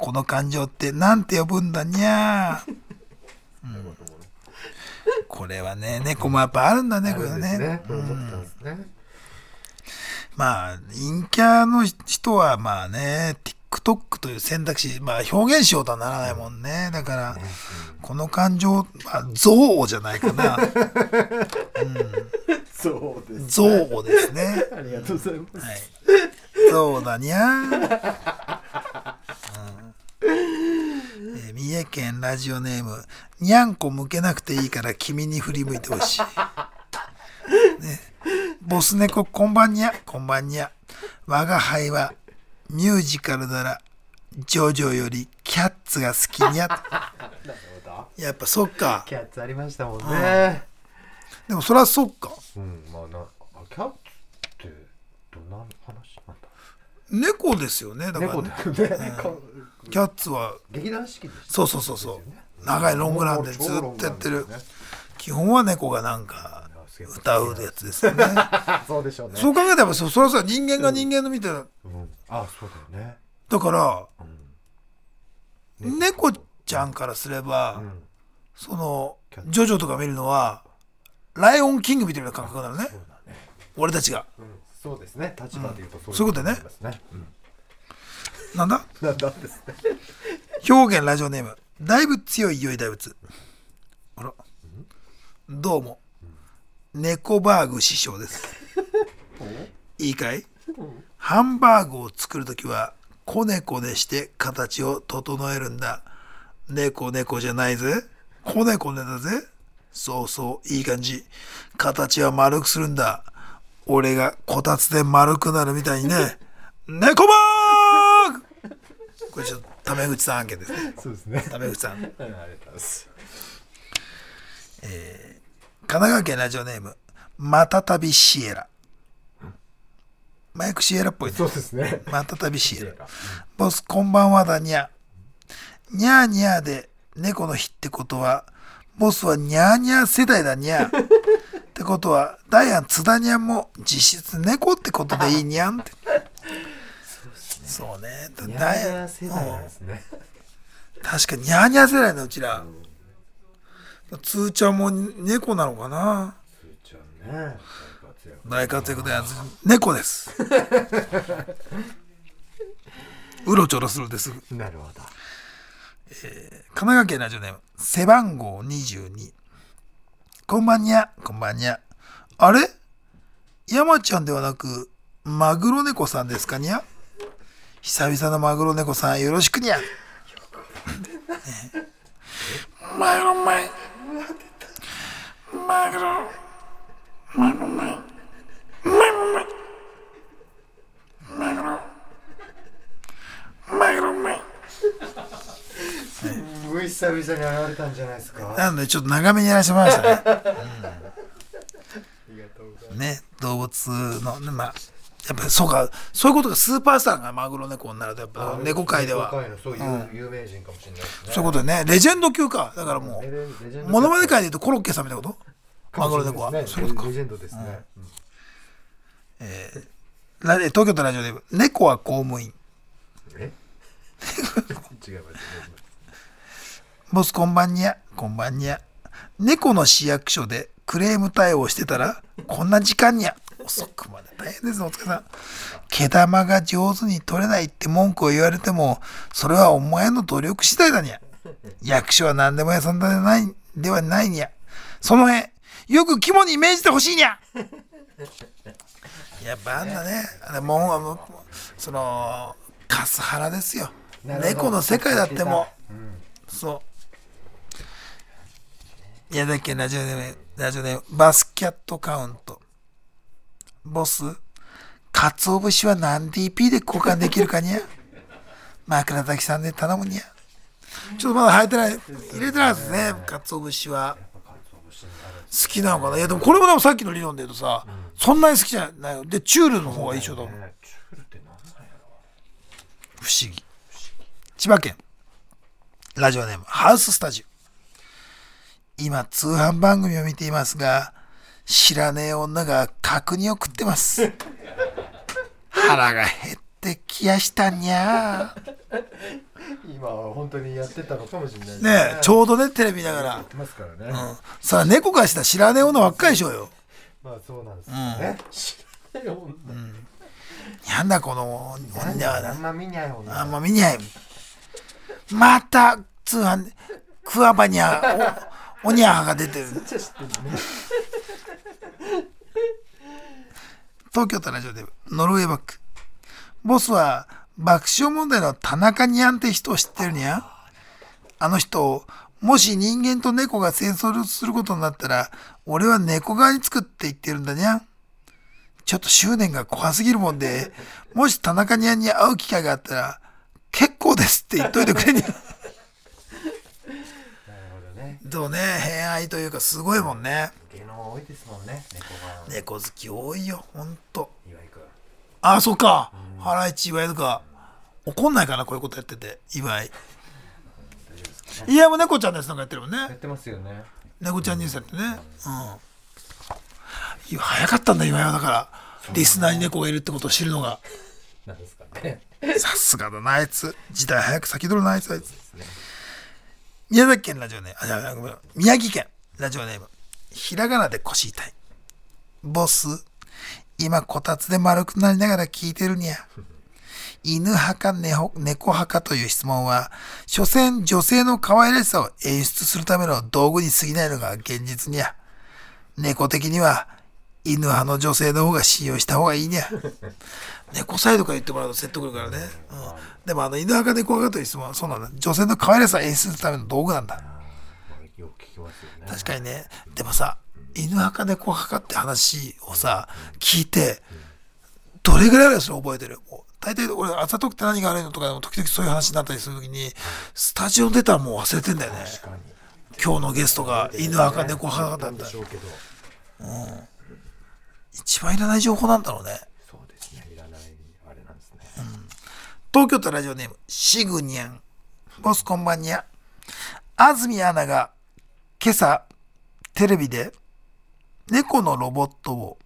この感情ってなんて呼ぶんだにゃー、[laughs] うん。これはね猫もやっぱあるんだねこれはね。ね。思ったん。まあ陰キャの人はまあね TikTok という選択肢まあ表現しようとはならないもんね。だからこの感情、まあ、憎悪じゃないかな。[laughs] そうです憎悪ですね。[laughs] ありがとうございます。はいそうだにゃー、うん。えー三重県ラジオネームにゃんこ向けなくていいから君に振り向いてほしい、ね、ボス猫こんばんにゃ。こんばんにゃ。我が輩はミュージカルならジョジョよりキャッツが好きにゃ。やっぱそっか。キャッツありましたもんね。でもそりゃそっか。うんまあなあキャッツってどんな話なんだ猫ですよね。だから猫ねだよね。かキャッツは。劇団そうそうそうそう。長いロングランでずっとやってる。基本は猫がなんか歌うやつですよね。[laughs] そうでしょうね。そう考えたらそそれはさ人間が人間の見てるうん。あそうだよね。だから猫ちゃんからすれば、ん。そのジョジョとか見るのはライオンキングみたいな感覚なのね。俺たちが。うんそうですね。立場で言うとそういうことね思ますね。うん。なんだ？なんだですね表現ラジオネーム。だいぶ強い酔い大仏。あら。どうも。猫バーグ師匠です。いいかい？ハンバーグを作るときは子猫でして形を整えるんだ。猫猫じゃないぜ。子猫ねだぜ。そうそう、いい感じ。形は丸くするんだ。俺がこたつで丸くなるみたいにね。[laughs] 猫バーグこれちょっとタメ口さん案件ですね。そうですねタメ口さん。[laughs] ありがとうございます神奈川県ラジオネーム、またたびシエラ。マイクシエラっぽいね。そうですねまたたびシエラ。ボス、こんばんはだにゃ。にゃーにゃーで猫の日ってことは、ボスはにゃーにゃー世代だにゃ。ってことは、ダイアン津田にゃんも実質猫ってことでいいにゃんって。そうね。ダイアン世代なんですね確かにニャーニャー世代のうちら。つーちゃんも猫なのかなつーちゃんね大活躍だよ。猫です。[laughs] うろちょろするです。神なるほど奈川県ラジオネーム、背番号22。こんばんにゃ、こんばんにゃ。あれ？山ちゃんではなく、マグロ猫さんですかにゃ？久々のマグロ猫さんよろしくにゃ。ねマグロマイ。マグロ。マグロマイ。マグロマイ。マグロ。マグロマイ。すごい久々に現れたんじゃないですか。なのでちょっと長めにやらせてもらいましたね。うね、動物の、ね、まあ、やっぱりそうか、そういうことがスーパースターがマグロ猫になると、やっぱ猫界では、猫界のそういう有名人かもしれないね。そういうことでね、レジェンド級か。だからもう、ドモノマネ界で言うとコロッケさんみたいなこと？かマグロ猫は？そういうことか。レジェンドですね。うん。ラ東京都ラジオで、猫は公務員。え？[laughs] 違いますボスこんばんにゃ、こんばんにゃ。猫の市役所でクレーム対応してたら、こんな時間にゃ。遅くまで大変です、お疲れさん。毛玉が上手に取れないって文句を言われても、それはお前の努力次第だにゃ。役所は何でも屋さんではない、ではないにゃ。その辺、よく肝に銘じてほしいにゃ。やっぱあんなね、あれもう、あのその、カスハラですよ。猫の世界だってもう、そう。宮崎県ラジオネーム、ラジオネーム、バスキャットカウント。ボス、鰹節は何 DP で交換できるかにゃ？[laughs] 枕崎さんで頼むにゃ。ちょっとまだ生えてない、入れてないですね、鰹節は。好きなのかな？いやでもこれもでもさっきの理論で言うとさ、そんなに好きじゃないよ。で、チュールの方が一緒だもん。不思議。千葉県。ラジオネーム、ハウススタジオ。今、通販番組を見ていますが、知らねえ女が角煮を食ってます。腹が減ってきやしたにゃ [laughs] 今は本当にやってたのかもしれない。ねえ、ちょうどね、テレビ見ながら。やっ。てますからね、うん、さあ、猫からしたら知らねえ女ばっかりでしょうよ。まあそうなんですよね、知らない女。なんだこの女はあんま見ない女。あんま見にゃい。また、通販で、クワバニャ、お、にゃーが出てる。[laughs] 東京都ラジオでノルウェーバック。ボスは爆笑問題の田中ニャンって人を知ってるにゃあの人、もし人間と猫が戦争することになったら、俺は猫側につくって言ってるんだにゃちょっと執念が怖すぎるもんで、もし田中ニャンに会う機会があったら、結構ですって言っといてくれにゃ。なるほどね偏愛というかすごいもんね。芸能多いですもんね猫が猫好き多いよ、ほんと。岩井君ああ、そっか。ハライチ岩井とか、怒んないかな、こういうことやってて、岩井。いや、もう猫ちゃんですなんかやってるもんね。やってますよね猫ちゃんニュースやってね。うん。早かったんだ、岩井はだから。リスナーに猫がいるってことを知るのが。なんですかねさすがだな、あいつ。時代早く先取るな、あいつ、あいつ。宮崎県ラジオネーム、あ、じゃあごめん。宮城県ラジオネーム。ひらがなで腰痛い。ボス、今こたつで丸くなりながら聞いてるにゃ。[laughs] 犬派か猫猫派かという質問は、所詮女性の可愛らしさを演出するための道具に過ぎないのが現実にゃ。猫的には、犬派の女性の方が信用した方がいいにゃ。[laughs] 猫サイドから言ってもらうと説得力あるね、うん、でもあの犬派猫派という質問はそうなんだ。女性の可愛らしさを演出するための道具なんだ。よく聞きますよね。確かにね。でもさ犬派か猫派かって話をさ聞いてどれぐらいはそれ覚えてる。もう大体俺朝トークって何が悪いのとかでも時々そういう話になったりするときにスタジオ出たらもう忘れてんだよね。今日のゲストが犬派か猫派だったらでしょうけど一番いらない情報なんだろうねそうですねいらないあれなんですね東京都ラジオネームシグニャン。ボスこんばんにゃ。安住アナが今朝テレビで猫のロボットを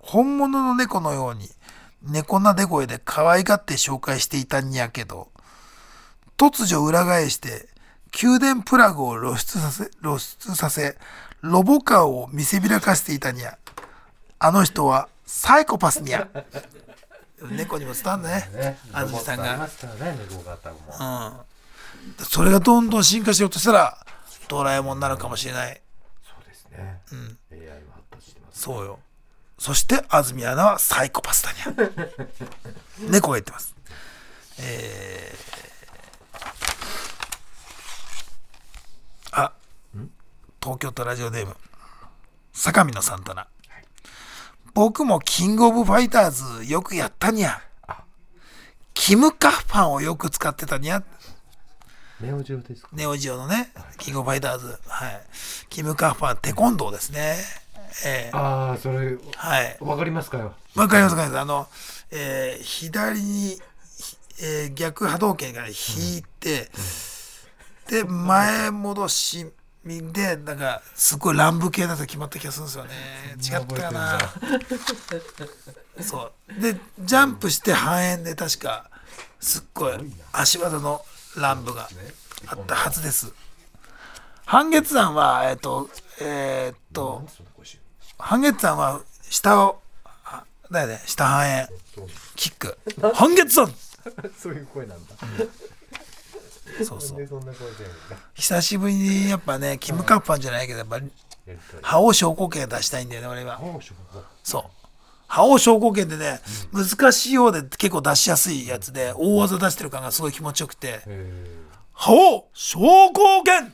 本物の猫のように猫なで声で可愛がって紹介していたんやけど突如裏返して給電プラグを露出させ露出させロボカーを見せびらかしていたにゃあの人はサイコパスにゃ。猫にも伝わんだね。ね。安住さんが。それがどんどん進化しようとしたらドラえもんになるかもしれない。そうですね。AI は発達してますそうよ。そして安住アナはサイコパスだにゃ [laughs] 猫が言ってます。えー、あ。東京都ラジオネーム。相模のサンタナ僕もキングオブファイターズよくやったにゃ。キムカファンをよく使ってたにゃ。ネオジオですか？ネオジオのね、キングオブファイターズ、はい。キム・カファン、テコンドーですね。えーああそれはい。わかりますかよ。わかりますわかります。あの、えー左に、ひえー逆波動拳から引いて、で、前戻しで、なんか、すごい乱舞系だと決まった気がするんですよね。違ったかな。そう。で、ジャンプして半円で確か、すっごい足技の乱舞があったはずです。半月山は、えっ、と、えーっと、半月山は下を、あだよね、下半円、キック。半月山 [laughs] そういう声なんだそうそう。久しぶりにやっぱね、キムカッパンじゃないけど、やっぱ、覇王昇降拳出したいんだよね、俺は。そう。覇王昇降拳でね、難しいようで結構出しやすいやつで、大技出してる感がすごい気持ちよくて、え覇王昇降拳ー、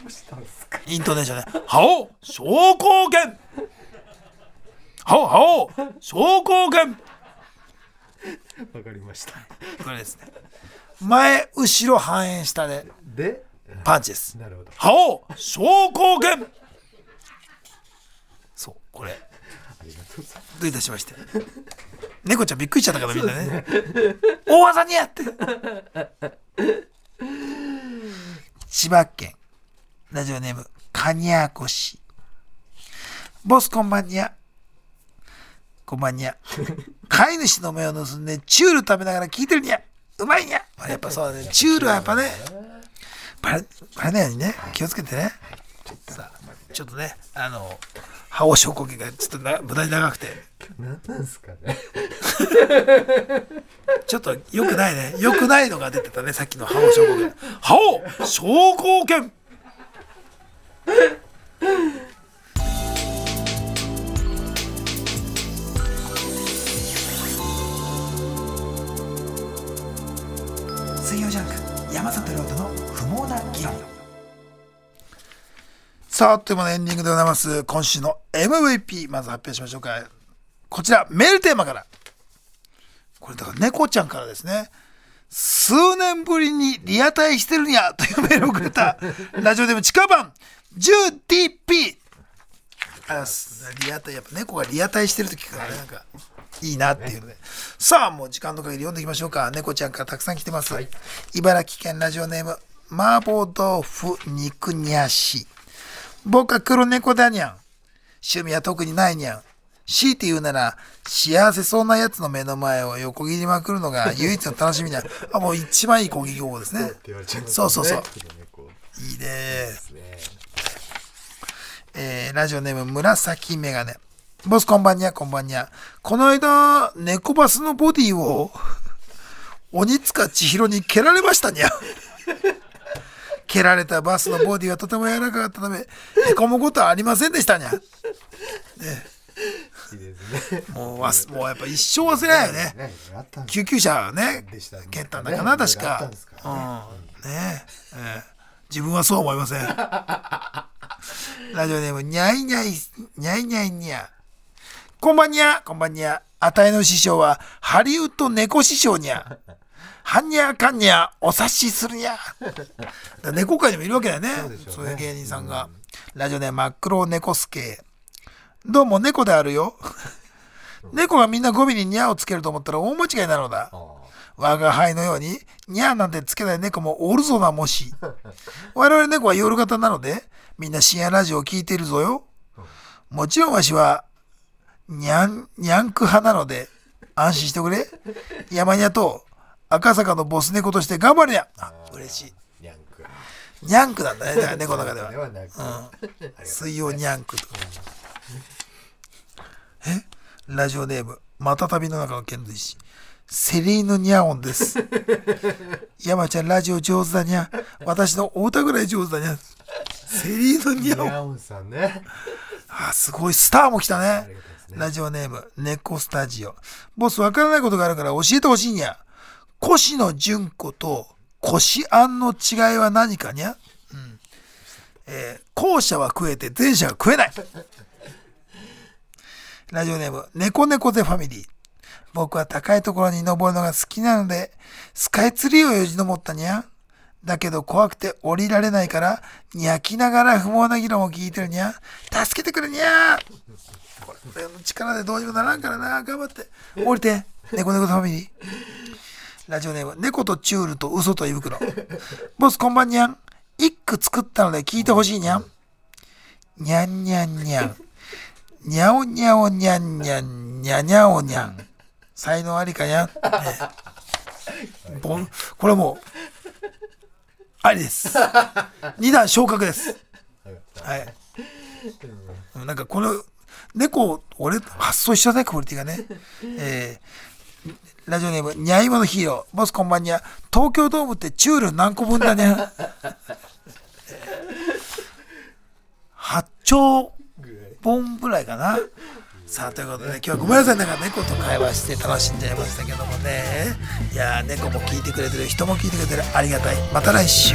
どうしたんですか？イントネーションね。覇王昇降拳覇王覇王昇降拳わかりました。これですね。前、後ろ、半円下でで？パンチです。なるほど覇王昇降拳そう、これ。どういたしまして。猫ちゃんびっくりしちゃったからみんなね。大技にやって。千葉県ラジオネームカニャコシ。ボスこんばんにゃ。こんばんにゃ。飼い主の目を盗んでチュール食べながら聞いてるにゃ。うまいにゃ。やっぱそうだね。チュールはやっぱね、バレバレないようにね、気をつけてね。さあ、ちょっとね、あの、覇王昇降機がちょっとな無駄に長くて、何なんですかね [laughs] ちょっと良くないね。良くないのが出てたね、さっきの覇王昇降拳。覇王昇降拳水曜ジャンク。山里亮太の不毛な議論。さああっという間のエンディングでございます。今週の MVP まず発表しましょうか。こちらメールテーマから。これだから猫ちゃんからですね。数年ぶりにリアタイしてるにゃというメールをくれた [laughs] ラジオでも地下版 10TP あす。リアタイやっぱ猫がリアタイしてる時からねなんかいいなっていうので、さあもう時間の限り読んでいきましょうか。猫ちゃんからたくさん来てます、茨城県ラジオネーム麻婆豆腐肉にゃし僕は黒猫だにゃん。趣味は特にないにゃん。強いて言うなら幸せそうなやつの目の前を横切りまくるのが [laughs] 唯一の楽しみにゃあもう一番いい攻撃方法ですね。そうそうそう。いいねですね。えーラジオネーム紫メガネ。ボスこんばんにゃ、こんばんにゃ。この間、猫バスのボディを、[laughs] 鬼塚千尋に蹴られましたにゃ。蹴られたバスのボディはとても柔らかかったため、へこむことはありませんでしたにゃ。いいですもう忘もうやっぱ一生忘れないよね。救急車ね。でしたね。ケンタンだかな確かうんね。えええ自分はそう思いませんラジオネームにゃいにゃいにゃいにゃいにゃこんばんにゃ。こんばんにゃ。あたいの師匠はハリウッド猫師匠にゃ。はんにゃかんにゃお察しするにゃ。猫界にもいるわけだよね。そうね。そういう芸人さんが、ラジオネーム真っ黒猫助。どうも猫であるよ。猫がみんな語尾ににゃをつけると思ったら大間違いなのだ。あ我が輩のように、にゃーなんてつけない猫もおるぞな、もし。我々猫は夜型なので、みんな深夜ラジオを聞いているぞよ。もちろんわしは、にゃん、にゃんく派なので、安心してくれ。山にゃと、赤坂のボス猫として頑張れや。あ、嬉しニャンクい。にゃんくなんだね、だから [laughs] 猫の中ではで。はなく水曜にゃんくとか。え？ラジオネーム、また旅の中の剣士。セリーヌ・ニャオンです。[laughs] 山ちゃん、ラジオ上手だにゃ。私のお歌ぐらい上手だにゃ。[laughs] セリーヌ・ニニャオン。ャンさんねあ、すごい、スターも来たね。ラジオネーム、猫スタジオ。ボス、わからないことがあるから教えてほしいにゃ。腰の純子と腰あんの違いは何かにゃ？うん。えー後者は食えて前者は食えない。ラジオネーム、猫猫ゼファミリー。僕は高いところに登るのが好きなので、スカイツリーをよじ登ったにゃ。だけど怖くて降りられないから、にゃきながら不毛な議論を聞いてるにゃ。助けてくれにゃこれ、俺の力でどうにもならんからな。頑張って。降りて。[laughs] 猫猫ゼファミリー。ラジオネーム、猫とチュールと嘘と胃袋。ボスこんばんにゃん。一句作ったので聞いてほしいにゃん。にゃんにゃんにゃん。にゃおにゃおにゃんにゃん、にゃにゃおにゃん。才能ありかにゃん。ねこれもう、ありです。二段昇格です。はい。うんなんかこの、猫、俺、発想一緒だね、クオリティがね。[laughs] えーラジオネーム、にゃいものヒーロー。ボスこんばんにゃ。東京ドームってチュール何個分だにゃ。[laughs] 8兆本ぐらいかな。さあ、ということで、今日はごめんなさい。なんか猫と会話して楽しんじゃいましたけどもね。いやー、猫も聞いてくれてる、人も聞いてくれてる。ありがたい。また来週。